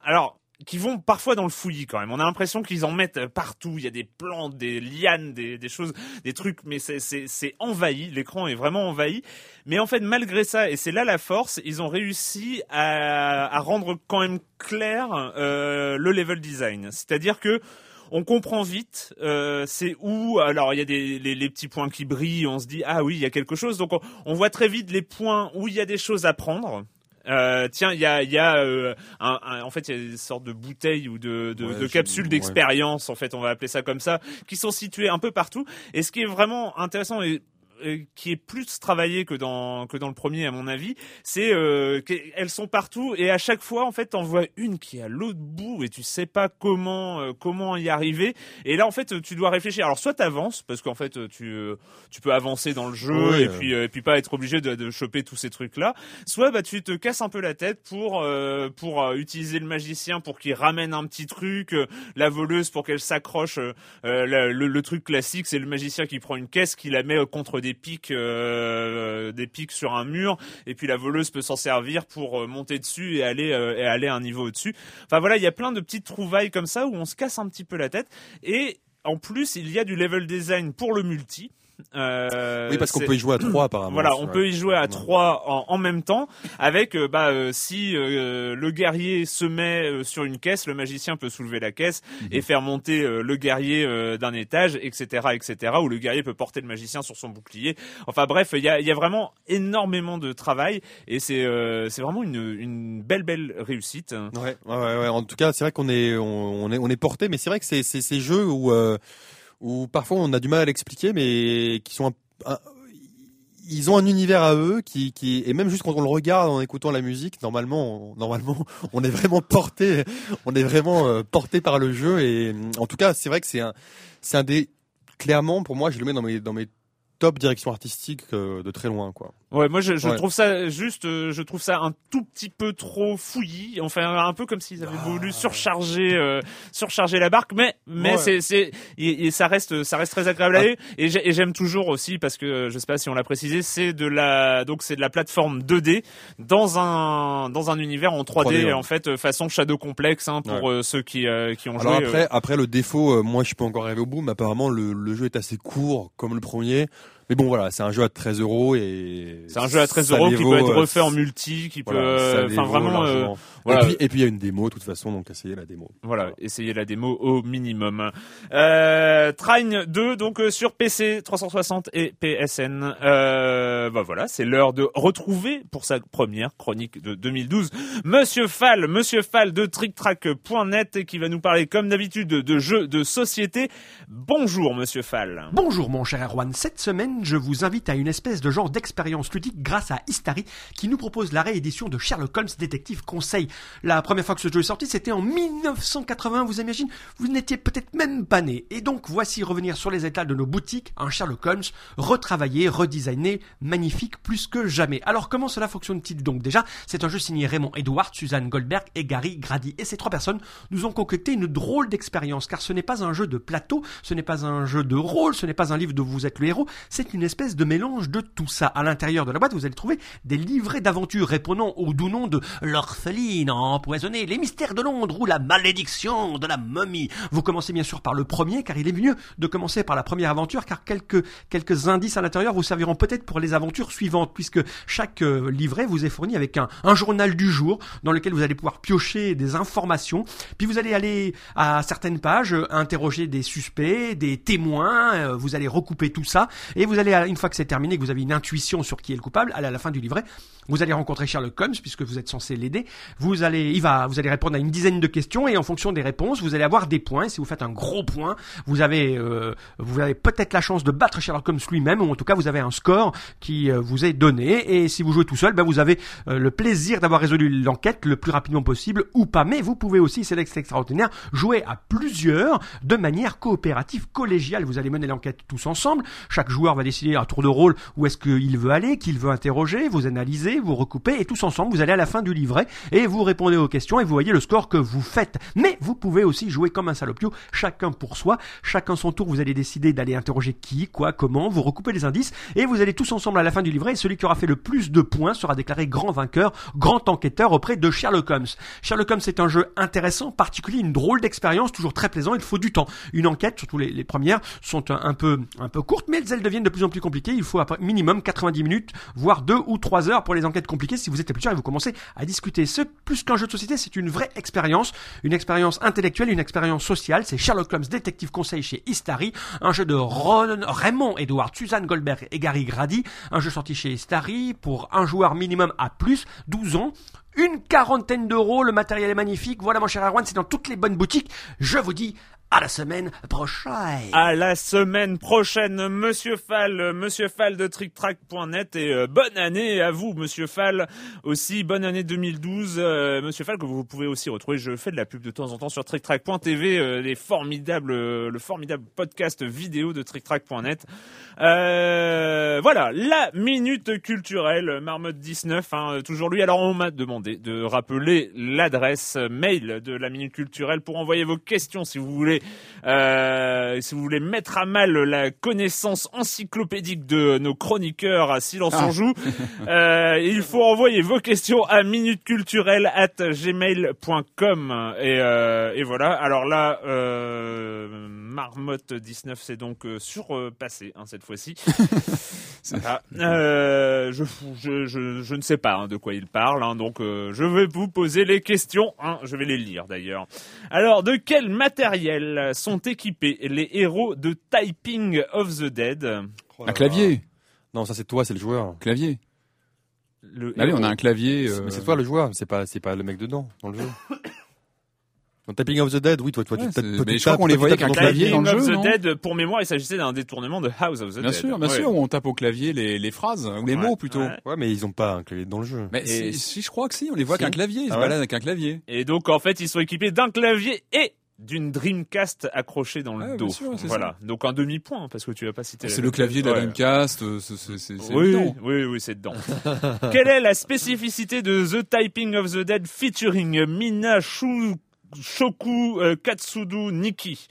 Alors. Qui vont parfois dans le fouillis quand même. On a l'impression qu'ils en mettent partout. Il y a des plantes, des lianes, des, choses, des trucs, mais c'est- envahi. L'écran est vraiment envahi. Mais en fait, malgré ça, et c'est là la force, ils ont réussi à, rendre quand même clair euh, le level design. C'est-à-dire que on comprend vite euh, c'est où alors il y a les, petits points qui brillent on se dit ah oui il y a quelque chose donc on, on voit très vite les points où il y a des choses à prendre euh, tiens, il y a, y a euh, un, un- en fait, il y a des sortes de bouteilles ou de, de, Ouais, de capsules ouais. d'expérience, en fait, on va appeler ça comme ça, qui sont situées un peu partout. Et ce qui est vraiment intéressant et qui est plus travaillé que dans que dans le premier à mon avis, c'est euh, qu'elles sont partout et à chaque fois en fait t'en vois une qui est à l'autre bout et tu sais pas comment euh, comment y arriver et là en fait tu dois réfléchir. Alors soit t'avances parce qu'en fait tu euh, tu peux avancer dans le jeu Oui, et euh. puis euh, et puis pas être obligé de, de choper tous ces trucs là. Soit bah tu te casses un peu la tête pour euh, pour euh, utiliser le magicien pour qu'il ramène un petit truc, euh, la voleuse pour qu'elle s'accroche. euh, euh, la- le, le truc classique c'est le magicien qui prend une caisse qui la met euh, contre des pics, euh, des pics sur un mur, et puis la voleuse peut s'en servir pour euh, monter dessus et aller euh, et aller un niveau au-dessus. Enfin voilà, il y a plein de petites trouvailles comme ça où on se casse un petit peu la tête. Et en plus, il y a du level design pour le multi. Euh, Oui, parce qu'on peut y jouer à trois apparemment. Voilà, on Ouais. peut y jouer à trois en, en même temps, avec euh, bah euh, si le guerrier se met sur une caisse, le magicien peut soulever la caisse Mhm. et faire monter le guerrier d'un étage, etc., etc. Ou le guerrier peut porter le magicien sur son bouclier. Enfin bref, il y a, il y a vraiment énormément de travail et c'est c'est vraiment une, une belle belle réussite. Ouais, ouais, ouais. En tout cas, c'est vrai qu'on est, on, on est, on est porté, mais c'est vrai que c'est, c'est ces jeux où, où parfois on a du mal à l'expliquer, mais qui sont, ils ont un univers à eux qui, qui, et même juste quand on le regarde en écoutant la musique, normalement, on, normalement, on est vraiment porté, on est vraiment euh, porté par le jeu. Et en tout cas, c'est vrai que c'est un, c'est un des, clairement, pour moi, je le mets dans mes, dans mes top directions artistiques euh, de très loin, quoi. Ouais, moi je, je Ouais. trouve ça juste, euh, je trouve ça un tout petit peu trop fouillis. Enfin, un peu comme s'ils avaient voulu surcharger, euh, surcharger la barque, mais mais Ouais. c'est c'est et, et ça reste ça reste très agréable à lire. Et j'ai- et j'aime toujours aussi parce que je sais pas si on l'a précisé, c'est de la donc c'est de la plateforme 2D dans un dans un univers en 3D, 3D, ouais. en fait façon Shadow Complex hein, pour Ouais. euh, ceux qui euh, qui ont Alors joué. après, après le défaut, euh, moi je suis pas encore arrivé au bout, mais apparemment le, le jeu est assez court comme le premier. Mais bon voilà, c'est un jeu à 13 euros et c'est un jeu à 13 ça euros qui vaut, peut être euh, refait en multi, qui peut, voilà, euh, enfin vraiment, euh, voilà. Et puis et puis il y a une démo de toute façon, donc essayez la démo. Voilà, essayez la démo au minimum. Euh, Trine 2, donc euh, sur PC 360 et PSN. Euh, bah voilà, c'est l'heure de retrouver pour sa première chronique de 2012 Monsieur Fall, Monsieur Fall de TrickTrack.net qui va nous parler comme d'habitude de jeux de société. Bonjour Monsieur Fall. Bonjour mon cher Erwan, cette semaine je vous invite à une espèce de genre d'expérience ludique grâce à Istari qui nous propose la réédition de Sherlock Holmes Détective Conseil. La première fois que ce jeu est sorti c'était en 1980, vous imaginez Vous n'étiez peut-être même pas né. Et donc voici revenir sur les étals de nos boutiques un Sherlock Holmes retravaillé, redesigné, magnifique plus que jamais. Alors comment cela fonctionne-t-il donc Déjà, c'est un jeu signé Raymond Edward, Suzanne Goldberg et Gary Grady. Et ces trois personnes nous ont concocté une drôle d'expérience car ce n'est pas un jeu de plateau, ce n'est pas un jeu de rôle, ce n'est pas un livre dont vous êtes le héros, une espèce de mélange de tout ça. À l'intérieur de la boîte, vous allez trouver des livrets d'aventures répondant au doux nom de l'orpheline empoisonnée, les mystères de Londres ou la malédiction de la momie. Vous commencez bien sûr par le premier car il est mieux de commencer par la première aventure car quelques, quelques indices à l'intérieur vous serviront peut-être pour les aventures suivantes puisque chaque euh, livret vous est fourni avec un, un journal du jour dans lequel vous allez pouvoir piocher des informations. Puis vous allez aller à certaines pages euh, interroger des suspects, des témoins, euh, vous allez recouper tout ça et vous allez, à- une fois que c'est terminé, que vous avez une intuition sur qui est le coupable, aller à la fin du livret, vous allez rencontrer Sherlock Holmes puisque vous êtes censé l'aider. Vous allez, il va, vous allez répondre à une dizaine de questions et en fonction des réponses, vous allez avoir des points. Si vous faites un gros point, vous avez, euh, vous avez peut-être la chance de battre Sherlock Holmes lui-même ou en tout cas vous avez un score qui euh, vous est donné. Et si vous jouez tout seul, ben vous avez euh, le plaisir d'avoir résolu l'enquête le plus rapidement possible ou pas. Mais vous pouvez aussi, c'est extraordinaire, jouer à plusieurs de manière coopérative, collégiale. Vous allez mener l'enquête tous ensemble. Chaque joueur va décider à tour de rôle où est-ce qu'il veut aller, qu'il veut interroger. Vous analysez, vous recoupez et tous ensemble, vous allez à la fin du livret et vous répondez aux questions et vous voyez le score que vous faites. Mais vous pouvez aussi jouer comme un salopio, chacun pour soi, chacun son tour. Vous allez décider d'aller interroger qui, quoi, comment. Vous recoupez les indices et vous allez tous ensemble à la fin du livret. Et celui qui aura fait le plus de points sera déclaré grand vainqueur, grand enquêteur auprès de Sherlock Holmes. Sherlock Holmes est un jeu intéressant, particulier, une drôle d'expérience, toujours très plaisant. Il faut du temps. Une enquête, surtout les, premières, sont un peu un peu courtes, mais elles deviennent de plus en plus compliquées. Il faut après minimum 90 minutes, voire 2 ou 3 heures pour les enquêtes compliquées. Si vous êtes plusieurs et vous commencez à discuter, ce plus qu'un jeu de société, c'est une vraie expérience, une expérience intellectuelle, une expérience sociale. C'est Sherlock Holmes Détective Conseil chez Istari, un jeu de Ron, Raymond Edward, Suzanne Goldberg et Gary Grady, un jeu sorti chez Istari pour un joueur minimum à plus, 12 ans. Une quarantaine d'euros, le matériel est magnifique. Voilà mon cher Erwan, c'est dans toutes les bonnes boutiques. Je vous dis à la semaine prochaine. À la semaine prochaine, Monsieur Fall, Monsieur Fall de TrickTrack.net et euh, bonne année à vous, Monsieur Fall. Aussi, bonne année 2012, euh, Monsieur Fall que vous pouvez aussi retrouver. Je fais de la pub de temps en temps sur TrickTrack.tv, euh, les formidables, le formidable podcast vidéo de TrickTrack.net. Voilà, la minute culturelle, Marmotte 19, hein, toujours lui. Alors on m'a demandé de rappeler l'adresse mail de la minute culturelle pour envoyer vos questions si vous voulez euh, si vous voulez mettre à mal la connaissance encyclopédique de nos chroniqueurs à Silence Ah. on joue, euh, il faut envoyer vos questions à minuteculturelle at gmail.com et, euh, et voilà. Alors là, Marmotte 19 c'est donc surpassé hein, cette fois-ci. Euh, je, je, je, je ne sais pas hein, de quoi il parle, hein, donc euh, je vais vous poser les questions. hein, je vais les lire d'ailleurs. Alors, de quel matériel sont équipés les héros de Typing of the Dead? Oh Un clavier. Non, ça c'est toi, c'est le joueur. Clavier. Le Allez, héros- on a un clavier. euh, Mais c'est toi le joueur, c'est pas, c'est pas le mec dedans, dans le jeu. Dans Tapping of the Dead, oui, toi, toi, Ouais, tu toi, mais tu je crois tapes- qu'on les voyait qu'un ton clavier dans Typing le of jeu, the non Dead, pour mémoire, il s'agissait d'un détournement de House of the Bien Dead. sûr, bien Ouais. sûr, où on tape au clavier les, les phrases ou les Ouais, mots plutôt. ouais. Ouais, mais ils ont pas un clavier dans le jeu. Mais si, si, je crois que si, on les voit Si. qu'un clavier, ils se Ah ouais baladent avec un clavier. Et donc, en fait, ils sont équipés d'un clavier et d'une Dreamcast accrochée dans le Ouais, dos. bien sûr, c'est voilà. Donc un demi-point, parce que tu n'as pas cité. C'est le clavier de la Ouais. Dreamcast, euh, c'est c'est- c'est- c'est Oui, oui, oui, c'est dedans. Quelle est la spécificité de The Typing of the Dead featuring Mina Shu- Shoku euh, Katsudu Nikki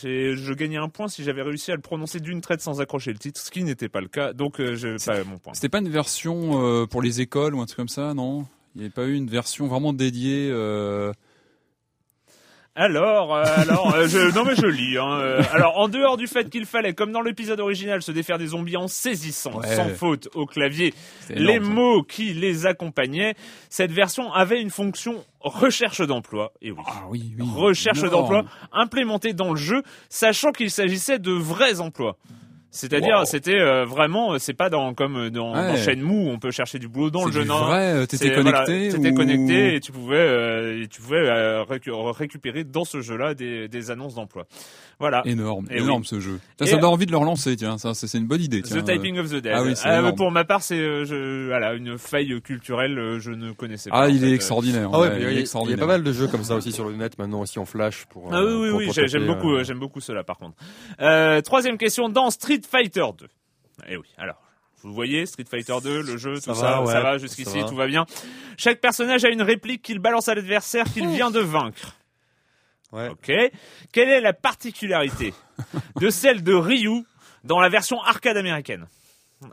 J'ai- je gagnais un point si j'avais réussi à le prononcer d'une traite sans accrocher le titre, ce qui n'était pas le cas, donc euh, je pas mon point. C'était pas une version euh, pour les écoles ou un truc comme ça, non? Il n'y avait pas eu une version vraiment dédiée euh... Alors, euh, alors, euh, je, non mais je lis. Hein, euh, alors, en dehors du fait qu'il fallait, comme dans l'épisode original, se défaire des zombies en saisissant Ouais. sans faute au clavier les énorme, ça. mots qui les accompagnaient, cette version avait une fonction recherche d'emploi. Et oui. Ah oui, oui. recherche d'emploi implémentée dans le jeu, sachant qu'il s'agissait de vrais emplois. C'est-à-dire, Wow. c'était euh, vraiment, euh, c'est pas dans comme dans, Ouais. dans Shenmue où on peut chercher du boulot dans le jeu. du Non, vrai, euh, t'étais voilà, connecté t'étais ou- connecté et tu pouvais, euh, et tu pouvais euh, récu- récupérer dans ce jeu-là des, des annonces d'emploi. Voilà. Énorme, Et énorme oui. ce jeu. Ça me donne envie de le relancer, tiens, ça c'est c'est une bonne idée. Tiens. The Typing of the Dead. Ah oui, Euh, pour ma part, c'est euh, voilà, une faille culturelle, euh, je ne connaissais pas. Ah, il est euh. extraordinaire. Ah ouais, ouais, il y, il a- est il y a extraordinaire. pas mal de jeux comme ça aussi sur le net maintenant aussi en flash pour. Ah euh, oui, oui, oui, j'aime beaucoup, euh, euh, j'aime beaucoup cela par contre. Euh, troisième question dans Street Fighter 2. Eh oui, alors. Vous voyez, Street Fighter 2, le jeu, Ça tout va, ça, ouais, ça va ça jusqu'ici, va. tout va bien. Chaque personnage a une réplique qu'il balance à l'adversaire qu'il vient de vaincre. Ouais. Ok. Quelle est la particularité de celle de Ryu dans la version arcade américaine?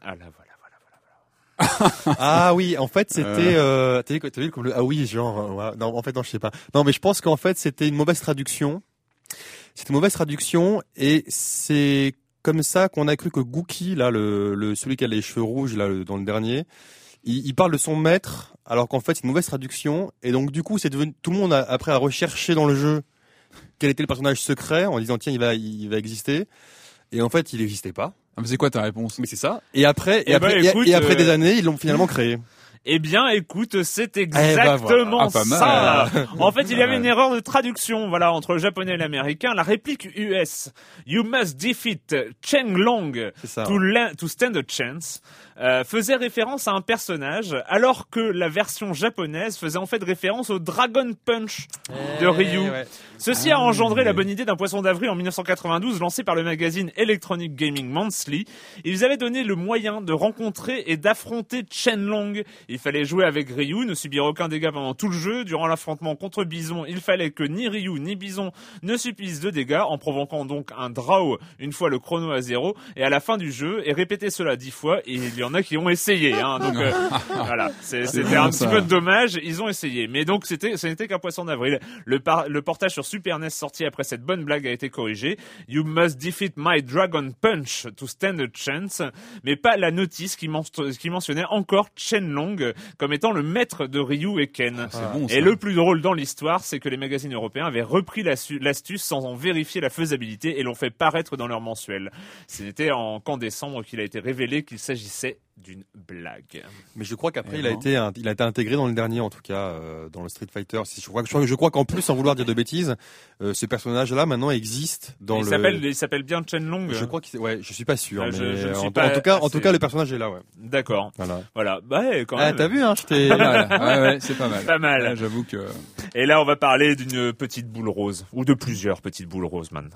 Ah là, voilà, voilà, voilà. Ah oui, en fait c'était. Euh... T'as vu, t'as vu comme le ah oui genre euh, ouais. non en fait non je sais pas. Non mais je pense qu'en fait c'était une mauvaise traduction. C'était une mauvaise traduction et c'est comme ça qu'on a cru que Gookie là le, le celui qui a les cheveux rouges là le- dans le dernier, il, il parle de son maître alors qu'en fait c'est une mauvaise traduction et donc du coup c'est devenu tout le monde a, après a recherché dans le jeu quel était le personnage secret en disant tiens il va il va exister et en fait il n'existait pas. Ah, mais c'est quoi ta réponse? Mais c'est ça. Et après et Eh ben, après et- après euh, des années ils l'ont finalement créé. Eh bien, écoute, c'est ben, exactement voilà. Ah, ça. En fait, il y avait une erreur de traduction, voilà, entre le japonais et l'américain. La réplique US, "You must defeat Chen Long to stand a chance", euh, faisait référence à un personnage, alors que la version japonaise faisait en fait référence au Dragon Punch de Ryu. ouais. Ceci Ah a engendré oui. la bonne idée d'un poisson d'avril en 1992 lancé par le magazine Electronic Gaming Monthly. Ils avaient donné le moyen de rencontrer et d'affronter Chenlong. Il fallait jouer avec Ryu, ne subir aucun dégât pendant tout le jeu. Durant l'affrontement contre Bison, il fallait que ni Ryu ni Bison ne subissent de dégâts en provoquant donc un draw une fois le chrono à zéro et à la fin du jeu et répéter cela dix fois et il y en a qui ont essayé hein. donc euh, voilà. C'était un petit peu dommage. Ils ont essayé. Mais donc c'était ce n'était qu'un poisson d'avril. Le, par- le portage sur Super NES sorti après cette bonne blague a été corrigé. You must defeat my Dragon Punch to stand a chance. Mais pas la notice qui, men- qui mentionnait encore Chenlong comme étant le maître de Ryu et Ken. Bon, ça. et le plus drôle dans l'histoire, c'est que les magazines européens avaient repris l'astuce sans en vérifier la faisabilité et l'ont fait paraître dans leur mensuel. C'était en qu'en décembre qu'il a été révélé qu'il s'agissait d'une blague. Mais je crois qu'après Eh il a ben. été un- il a été intégré dans le dernier en tout cas euh, dans le Street Fighter. Si Je crois que je crois, je crois qu'en plus sans vouloir dire de bêtises, euh, ce personnage-là maintenant existe dans il le. s'appelle, il s'appelle bien Chenlong. Je crois qu'il ouais, je suis pas sûr, mais je- je ne suis en, pas en tout cas, en tout cas, le personnage est là, ouais. D'accord. Voilà. Voilà. Bah, ouais, quand Ah, t'as vu, hein, je t'ai. Pas mal. Ouais, ouais, c'est pas mal. Pas mal. Ouais, J'avoue que. Et là, on va parler d'une petite boule rose. Ou de plusieurs petites boules roses, man.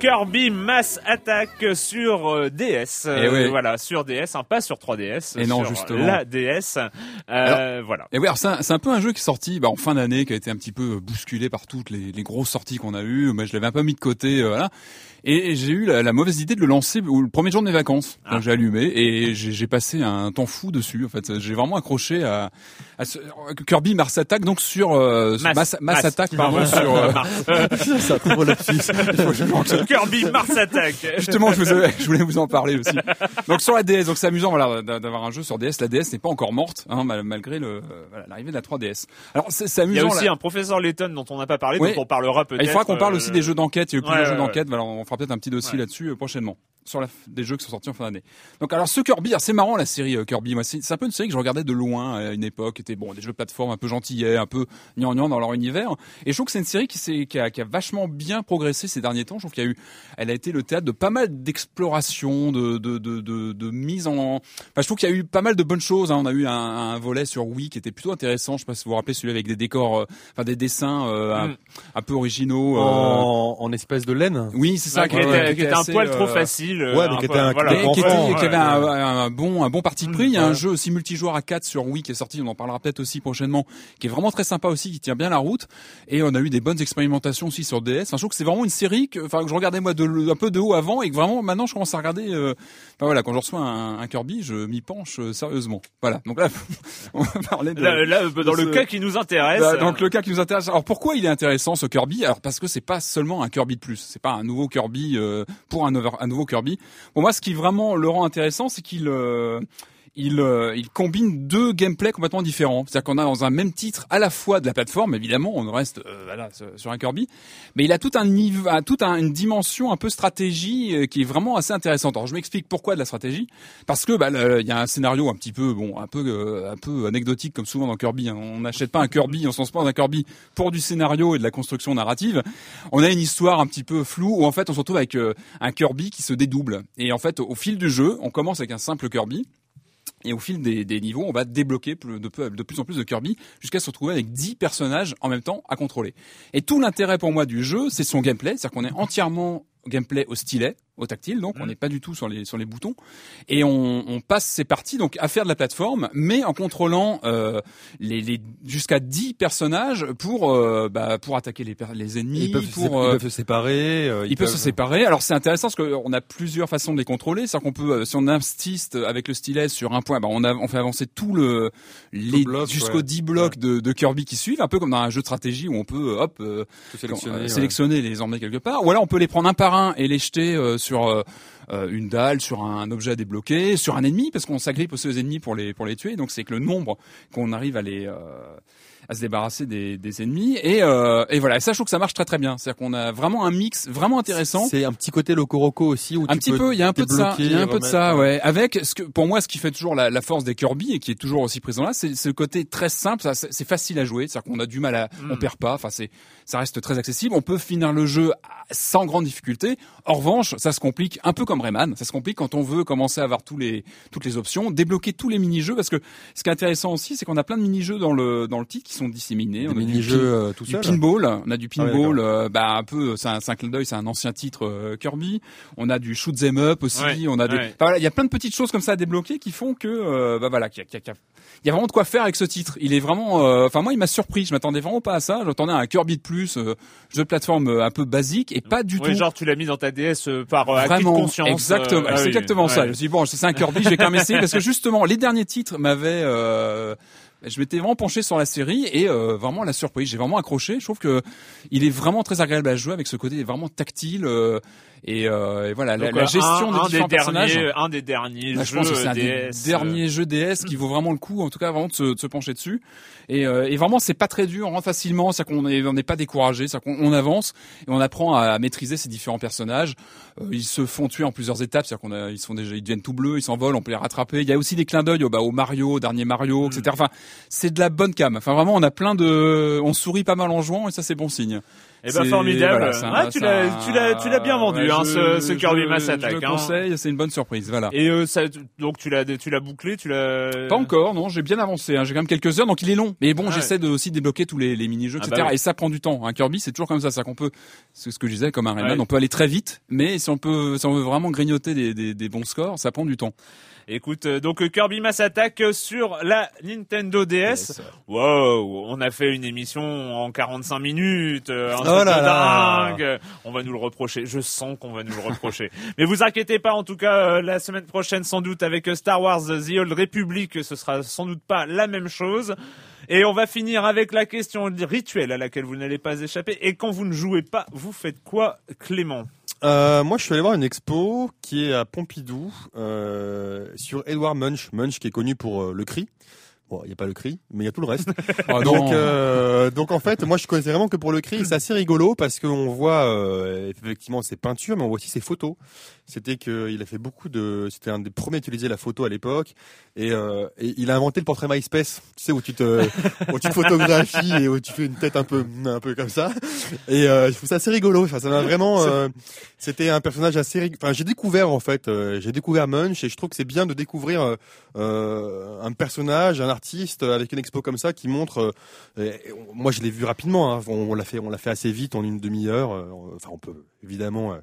Kirby Mass Attack sur euh, DS. Eh oui. Voilà, sur DS, hein, pas sur 3DS. Et non, sur justement. La DS. Euh, voilà. Et oui, alors c'est un, peu un jeu qui est sorti bah, en fin d'année, qui a été un petit peu bousculé par toutes les, les grosses sorties qu'on a eues. Moi, je l'avais un peu mis de côté, euh, voilà. Et, j'ai eu la, la mauvaise idée de le lancer au- le premier jour de mes vacances. Ah. Donc j'ai allumé et j'ai j'ai passé un temps fou dessus. En fait, j'ai vraiment accroché à, à ce, Kirby Mars Attack, donc sur euh, Mass- Mass, Mass Mass. Attack, pardon, sur. euh, bon lapsus. Kirby Mars Attack. Justement, je, vous avais- je voulais vous en parler aussi. Donc sur la DS, donc c'est amusant voilà d'a- d'avoir un jeu sur DS. La DS n'est pas encore morte, hein, mal- malgré le euh, voilà, l'arrivée de la 3DS. Alors c'est c'est Il y a amusant. aussi là. un professeur Letton dont on n'a pas parlé, Oui. dont on parlera peut-être. Ah, Il faudra qu'on parle euh, aussi des jeux d'enquête. Il y a eu ouais, plusieurs ouais, jeux ouais. d'enquête. Voilà, on fera peut-être un petit dossier Ouais. là-dessus euh, prochainement sur la, des jeux qui sont sortis en fin d'année. Donc alors ce Kirby, alors, c'est marrant la série euh, Kirby. Moi, c'est un peu une série que je regardais de loin à une époque. C'était bon des jeux de plateforme un peu gentillets, un peu gnangnan dans leur univers. Et je trouve que c'est une série qui, a, qui a vachement bien progressé ces derniers temps. Je trouve qu'il y a eu, elle a été le théâtre de pas mal d'exploration, de, de, de, de, de mise en. Enfin, je trouve qu'il y a eu pas mal de bonnes choses. hein. On a eu un, un volet sur Wii qui était plutôt intéressant. Je sais pas si vous vous rappelez celui avec des décors, euh, enfin des dessins euh, un, Mm. un peu originaux. euh, En, en espèce de laine. oui, c'est ça. Qui était, qui un poil trop euh, facile. euh, ouais, mais qui était un- voilà. qui avait ouais, un, bon un bon parti pris. Il y a un jeu aussi multijoueur à 4 sur Wii qui est sorti, on en parlera peut-être aussi prochainement, qui est vraiment très sympa aussi, qui tient bien la route. Et on a eu des bonnes expérimentations aussi sur DS. Enfin, je trouve que c'est vraiment une série que, enfin, que je regardais moi de, un peu de haut avant et que vraiment maintenant je commence à regarder. Euh, enfin, voilà, quand je reçois un, un Kirby, je m'y penche euh, sérieusement. Voilà. Donc là, on va parler de. Là, là, dans de le ce- cas qui nous intéresse. Bah, donc le cas qui nous intéresse. Alors pourquoi il est intéressant ce Kirby? Alors parce que c'est pas seulement un Kirby de plus. C'est pas un nouveau Kirby euh, pour un, nouveau Kirby. Pour moi, ce qui vraiment le rend intéressant, c'est qu'il euh, il, euh, il combine deux gameplays complètement différents. C'est-à-dire qu'on a dans un même titre à la fois de la plateforme, évidemment, on reste euh, voilà, sur- un Kirby, mais il a tout un niveau, toute un- une dimension un peu stratégie euh, qui est vraiment assez intéressante. Alors je m'explique pourquoi de la stratégie, parce que bah, il y a un scénario un petit peu bon, un peu euh, un peu anecdotique comme souvent dans Kirby. hein. On n'achète pas un Kirby, on s'en se passe un Kirby pour du scénario et de la construction narrative. On a une histoire un petit peu floue où en fait on se retrouve avec euh, un Kirby qui se dédouble. Et en fait au fil du jeu, on commence avec un simple Kirby. Et au fil des, niveaux, on va débloquer de, de plus en plus de Kirby jusqu'à se retrouver avec 10 personnages en même temps à contrôler. Et tout l'intérêt pour moi du jeu, c'est son gameplay, c'est-à-dire qu'on est entièrement gameplay au stylet, au tactile, donc on n'est pas du tout sur les sur les boutons, et on, on passe ces parties donc à faire de la plateforme, mais en contrôlant euh, les, les jusqu'à 10 personnages pour euh, bah, pour attaquer les les ennemis, Ils peuvent, se, pour euh, ils peuvent se séparer. euh, ils peuvent se séparer. Alors c'est intéressant parce qu'on a plusieurs façons de les contrôler. C'est-à-dire qu'on peut, euh, si on insiste avec le stylet sur un point, bah, on, a, on fait avancer tout le les bloc, jusqu'aux ouais. 10 blocs de, de Kirby qui suivent, un peu comme dans un jeu de stratégie où on peut, hop, euh, sélectionner. euh, ouais. sélectionner les emmener quelque part. Ou alors on peut les prendre un par un et les jeter euh, sur euh, euh, une dalle, sur un objet à débloquer, sur un ennemi, parce qu'on s'agrippe aussi aux ennemis pour les pour les tuer. Donc c'est que le nombre qu'on arrive à les euh, à se débarrasser des, des ennemis et, euh, et voilà. Et ça, je trouve que ça marche très très bien. C'est-à-dire qu'on a vraiment un mix vraiment intéressant. C'est un petit côté Locoroco aussi où Un tu petit peux peu, il y a un peu de ça, il y a un peu de ça, ouais. Avec ce que, pour moi, ce qui fait toujours la, la force des Kirby et qui est toujours aussi présent là, c'est le côté très simple, ça, c'est c'est facile à jouer, c'est-à-dire qu'on a du mal à, Mm. on perd pas, enfin c'est, ça reste très accessible, on peut finir le jeu sans grande difficulté. En revanche, ça se complique un peu comme Rayman, ça se complique quand on veut commencer à avoir tous les, toutes les options, débloquer tous les mini-jeux, parce que ce qui est intéressant aussi, c'est qu'on a plein de mini-jeux dans le, dans le titre qui sont disséminés. Des On a du mini-jeux pin- euh, tout du seul. pinball, on a du Ah ouais, pinball, euh, bah un peu, c'est un, un clin d'œil, c'est un ancien titre euh, Kirby. On a du shoot 'em up aussi, Ouais, on a des, ouais. enfin, voilà, il y a plein de petites choses comme ça à débloquer qui font que, euh, bah voilà, qu'il y a, y y vraiment de quoi faire avec ce titre. Il est vraiment, euh, enfin moi il m'a surpris, je m'attendais vraiment pas à ça. J'attendais à un Kirby de plus, euh, jeu de plateforme euh, un peu basique et pas du tout. genre tu l'as mis dans ta DS euh, par euh, acquis de Vraiment, conscience. exactement, euh, ah c'est oui, exactement ça. Je me suis dit, bon, c'est un Kirby, je vais quand même essayer parce que justement, les derniers titres m'avaient, euh, je m'étais vraiment penché sur la série et euh, vraiment la surprise. J'ai vraiment accroché. Je trouve que il est vraiment très agréable à jouer avec ce côté vraiment tactile euh, et, euh, et voilà la, Donc, la euh, gestion un, des un différents des personnages. derniers, un des derniers Bah, je jeux pense que c'est un des DS. euh, derniers jeux DS qui vaut vraiment le coup, en tout cas vraiment de se, de se pencher dessus. Et, euh, et vraiment, c'est pas très dur, on rentre facilement, c'est qu'on est, on n'est pas découragé, c'est qu'on on avance et on apprend à maîtriser ces différents personnages. Euh, ils se font tuer en plusieurs étapes, c'est-à-dire qu'on a, ils sont déjà, ils deviennent tout bleus, ils s'envolent, on peut les rattraper. Il y a aussi des clins d'œil au, bah, au Mario, au dernier Mario, etc. Enfin, c'est de la bonne cam. Enfin, vraiment, on a plein de, on sourit pas mal en jouant et ça, c'est bon signe. Eh ben formidable. voilà, Ah, tu l'as, tu l'as, tu l'as bien vendu. ouais, hein, je- ce, ce Kirby Mass Attack. Je le hein. conseille, c'est une bonne surprise, voilà. Et euh, ça, donc tu l'as, tu l'as bouclé, tu l'as. Pas encore, non, j'ai bien avancé, hein, j'ai quand même quelques heures, donc il est long. Mais bon, Ah ouais. j'essaie de aussi débloquer tous les, les mini-jeux, Ah etc. bah. Et ça prend du temps. Un Kirby, c'est toujours comme ça, ça qu'on peut, c'est ce que je disais, comme un Rayman, Ouais. on peut aller très vite, mais si on peut, si on veut vraiment grignoter des, des, des bons scores, ça prend du temps. Écoute, euh, donc euh, Kirby Mass Attack euh, sur la Nintendo DS. Yes. Wow, on a fait une émission en 45 minutes, un Oh là là. dingue. On va nous le reprocher. Je sens qu'on va nous le reprocher. Mais vous inquiétez pas, en tout cas, la semaine prochaine, sans doute, avec Star Wars The Old Republic, ce sera sans doute pas la même chose. Et on va finir avec la question rituelle à laquelle vous n'allez pas échapper. Et quand vous ne jouez pas, vous faites quoi, Clément Euh, moi, je suis allé voir une expo qui est à Pompidou euh, sur Edward Munch. Munch qui est connu pour euh, le cri. Bon, il n'y a pas le cri, mais il y a tout le reste. Oh, donc, euh, donc en fait, moi, je connaissais vraiment que pour le cri. C'est assez rigolo parce qu'on voit euh, effectivement ses peintures, mais on voit aussi ses photos. C'était que il a fait beaucoup de. C'était un des premiers à utiliser la photo à l'époque, et, euh, et il a inventé le portrait MySpace. Tu sais où tu te, où tu te photographies et où tu fais une tête un peu, un peu comme ça. Et euh, je trouve ça assez rigolo. Enfin, ça m'a vraiment. euh, c'était un personnage assez. rig- Enfin, j'ai découvert en fait. euh, j'ai découvert Munch et je trouve que c'est bien de découvrir un personnage, un artiste avec une expo comme ça qui montre. euh, moi, je l'ai vu rapidement. Hein, on, on l'a fait, on l'a fait assez vite en une demi-heure. euh, Enfin, on peut évidemment euh,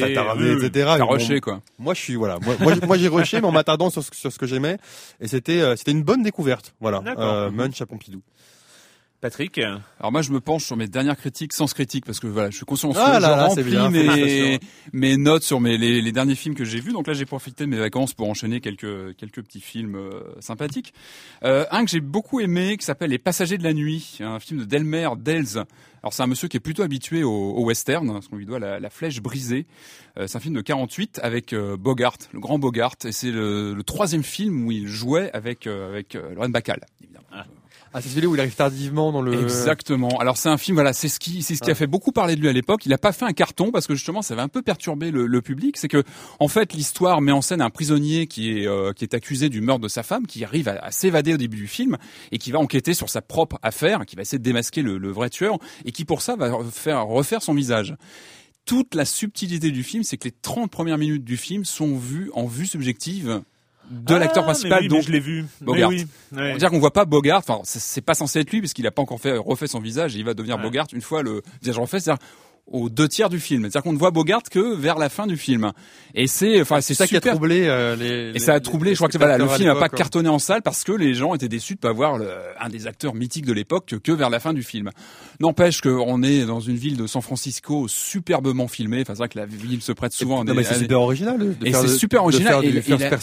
S'attarder. oui. etc. T'as rushé, quoi. moi, je suis voilà. Moi, moi, j'ai- moi, j'ai rushé, mais en m'attardant sur, ce- sur ce que j'aimais, et c'était, euh, c'était une bonne découverte. Voilà. Euh, Munch à Pompidou. Patrick Alors moi, je me penche sur mes dernières critiques sans critique parce que voilà, je suis consciencieux, Ah là je remplis bien, mes, mes notes sur mes les, les derniers films que j'ai vus. Donc là, j'ai profité de mes vacances pour enchaîner quelques quelques petits films euh, sympathiques. Euh, un que j'ai beaucoup aimé, qui s'appelle Les Passagers de la nuit, un film de Delmer Delz. Alors c'est un monsieur qui est plutôt habitué au, au western, parce qu'on lui doit la, la flèche brisée. Euh, c'est un film de 48 avec euh, Bogart, le grand Bogart, et c'est le, le troisième film où il jouait avec euh, avec euh, Lorraine Bacall, évidemment. Ah, c'est celui où il arrive tardivement dans le. Exactement. Alors c'est un film, voilà, c'est ce qui, c'est ce qui a fait beaucoup parler de lui à l'époque. Il n'a pas fait un carton parce que justement, ça avait un peu perturbé le, le public. C'est que, en fait, l'histoire met en scène un prisonnier qui est euh, qui est accusé du meurtre de sa femme, qui arrive à, à s'évader au début du film et qui va enquêter sur sa propre affaire, qui va essayer de démasquer le, le vrai tueur et qui pour ça va faire refaire son visage. Toute la subtilité du film, c'est que les 30 premières minutes du film sont vues en vue subjective de Ah, l'acteur principal, oui, donc je l'ai vu. Bogart. Oui. ouais. on dire qu'on voit pas Bogart. Enfin, c'est- pas censé être lui parce qu'il a pas encore fait refait son visage et il va devenir Ouais. Bogart une fois le visage refait. C'est-à-dire aux deux tiers du film. C'est-à-dire qu'on ne voit Bogart que vers la fin du film. Et c'est, enfin, c'est ça qui a troublé euh, les. Et ça a troublé. Je crois que voilà, le film n'a pas cartonné cartonné en salle parce que les gens étaient déçus de pas voir le- un des acteurs mythiques de l'époque que, que vers la fin du film. N'empêche qu'on est dans une ville de San Francisco superbement filmée. Enfin, c'est vrai que la ville se prête souvent à Non, des- mais c'est super original. de Et faire c'est de- super de original. faire Et- du et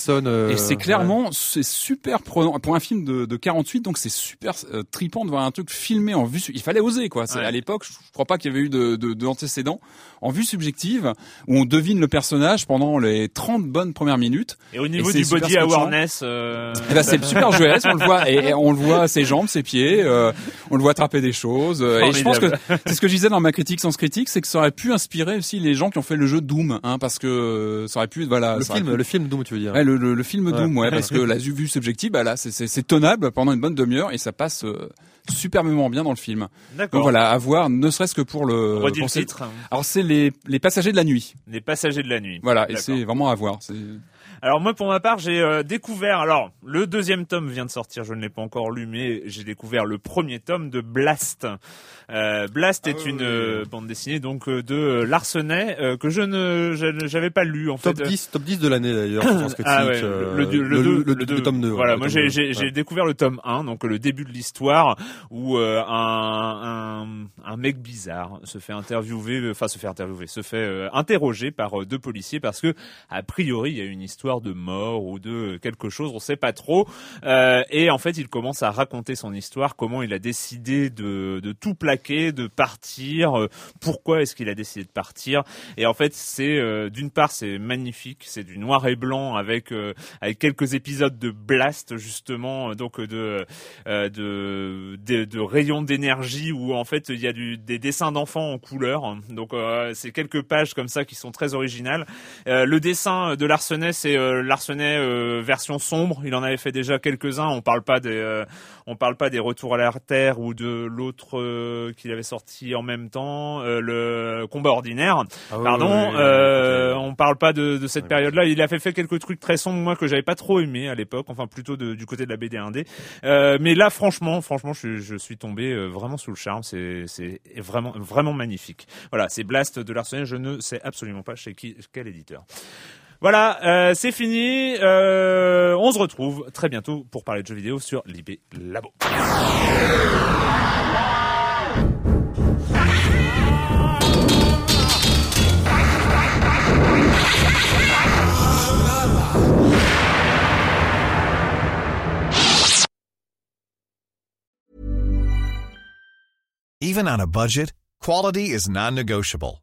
euh, Et c'est ouais. clairement, c'est super prenant pour un film de, de 48, donc c'est super euh, tripant de voir un truc filmé en vue. Il fallait oser quoi. Ouais. À l'époque, je, crois pas qu'il y avait eu de, de, d'antécédents en vue subjective où on devine le personnage pendant les 30 bonnes premières minutes. Et au niveau du body awareness, euh, Et ben c'est super jeu on le voit et, et on le voit ses jambes, ses pieds, euh, on le voit attraper des choses. euh, et je pense que c'est ce que je disais dans ma critique sans critique, c'est que ça aurait pu inspirer aussi les gens qui ont fait le jeu Doom, hein, parce que euh, ça aurait pu voilà. Le film, pu- le film Doom, tu veux dire. Ouais, le, le, le film Ouais. Doom, ouais, parce que la vue subjective, bah là, c'est- tenable pendant une bonne demi-heure et ça passe euh, superbement bien dans le film. D'accord. Donc voilà, à voir, ne serait-ce que pour le. Pour le titre. Alors c'est les, les passagers de la nuit. Les passagers de la nuit. Voilà, et c'est vraiment à voir. C'est- Alors moi pour ma part j'ai euh, découvert alors le deuxième tome vient de sortir je ne l'ai pas encore lu mais j'ai découvert le premier tome de Blast. Euh, Blast est une euh, bande dessinée donc de euh, Larsenet euh, que je ne j'avais pas lu en Top fait. 10, top 10 de l'année d'ailleurs. je pense que Ah ouais, le, le, le, deux- le, le le deux. tome 2. Voilà, ouais, moi j'ai ouais. découvert le tome 1, donc le début de l'histoire où euh, un, un un mec bizarre se fait interviewer, enfin se fait interviewer, se fait euh, interroger par euh, deux policiers parce que a priori il y a une histoire de mort ou de quelque chose, on sait pas trop. Euh, et en fait, il commence à raconter son histoire, comment il a décidé de de tout plaquer, de partir, euh, pourquoi est-ce qu'il a décidé de partir. Et en fait, c'est euh, d'une part c'est magnifique, c'est du noir et blanc avec euh, avec quelques épisodes de blast justement, euh, donc de euh, de, de de rayons d'énergie où en fait il y a du des dessins d'enfants en couleur. Donc euh, c'est quelques pages comme ça qui sont très originales. Le dessin de Larsenet c'est Larsenet euh, version sombre. Il en avait fait déjà quelques-uns. On parle pas des, euh, on parle pas des retours à la terre ou de l'autre euh, qu'il avait sorti en même temps, euh, le combat ordinaire. Ah Pardon, oui, oui, euh, on parle pas de, de cette période-là. Il a fait, fait quelques trucs très sombres, moi que j'avais pas trop aimé à l'époque, enfin plutôt de- du côté de la BD indé. Euh, mais là, franchement, franchement, je, je suis tombé euh, vraiment sous le charme. C'est, c'est vraiment, vraiment magnifique. Voilà, c'est Blast de l'Arsenal. Je ne sais absolument pas chez qui, quel éditeur. Voilà, euh, c'est fini. Euh, on se retrouve très bientôt pour parler de jeux vidéo sur l'IB Labo. Even on a budget, quality is non-negotiable.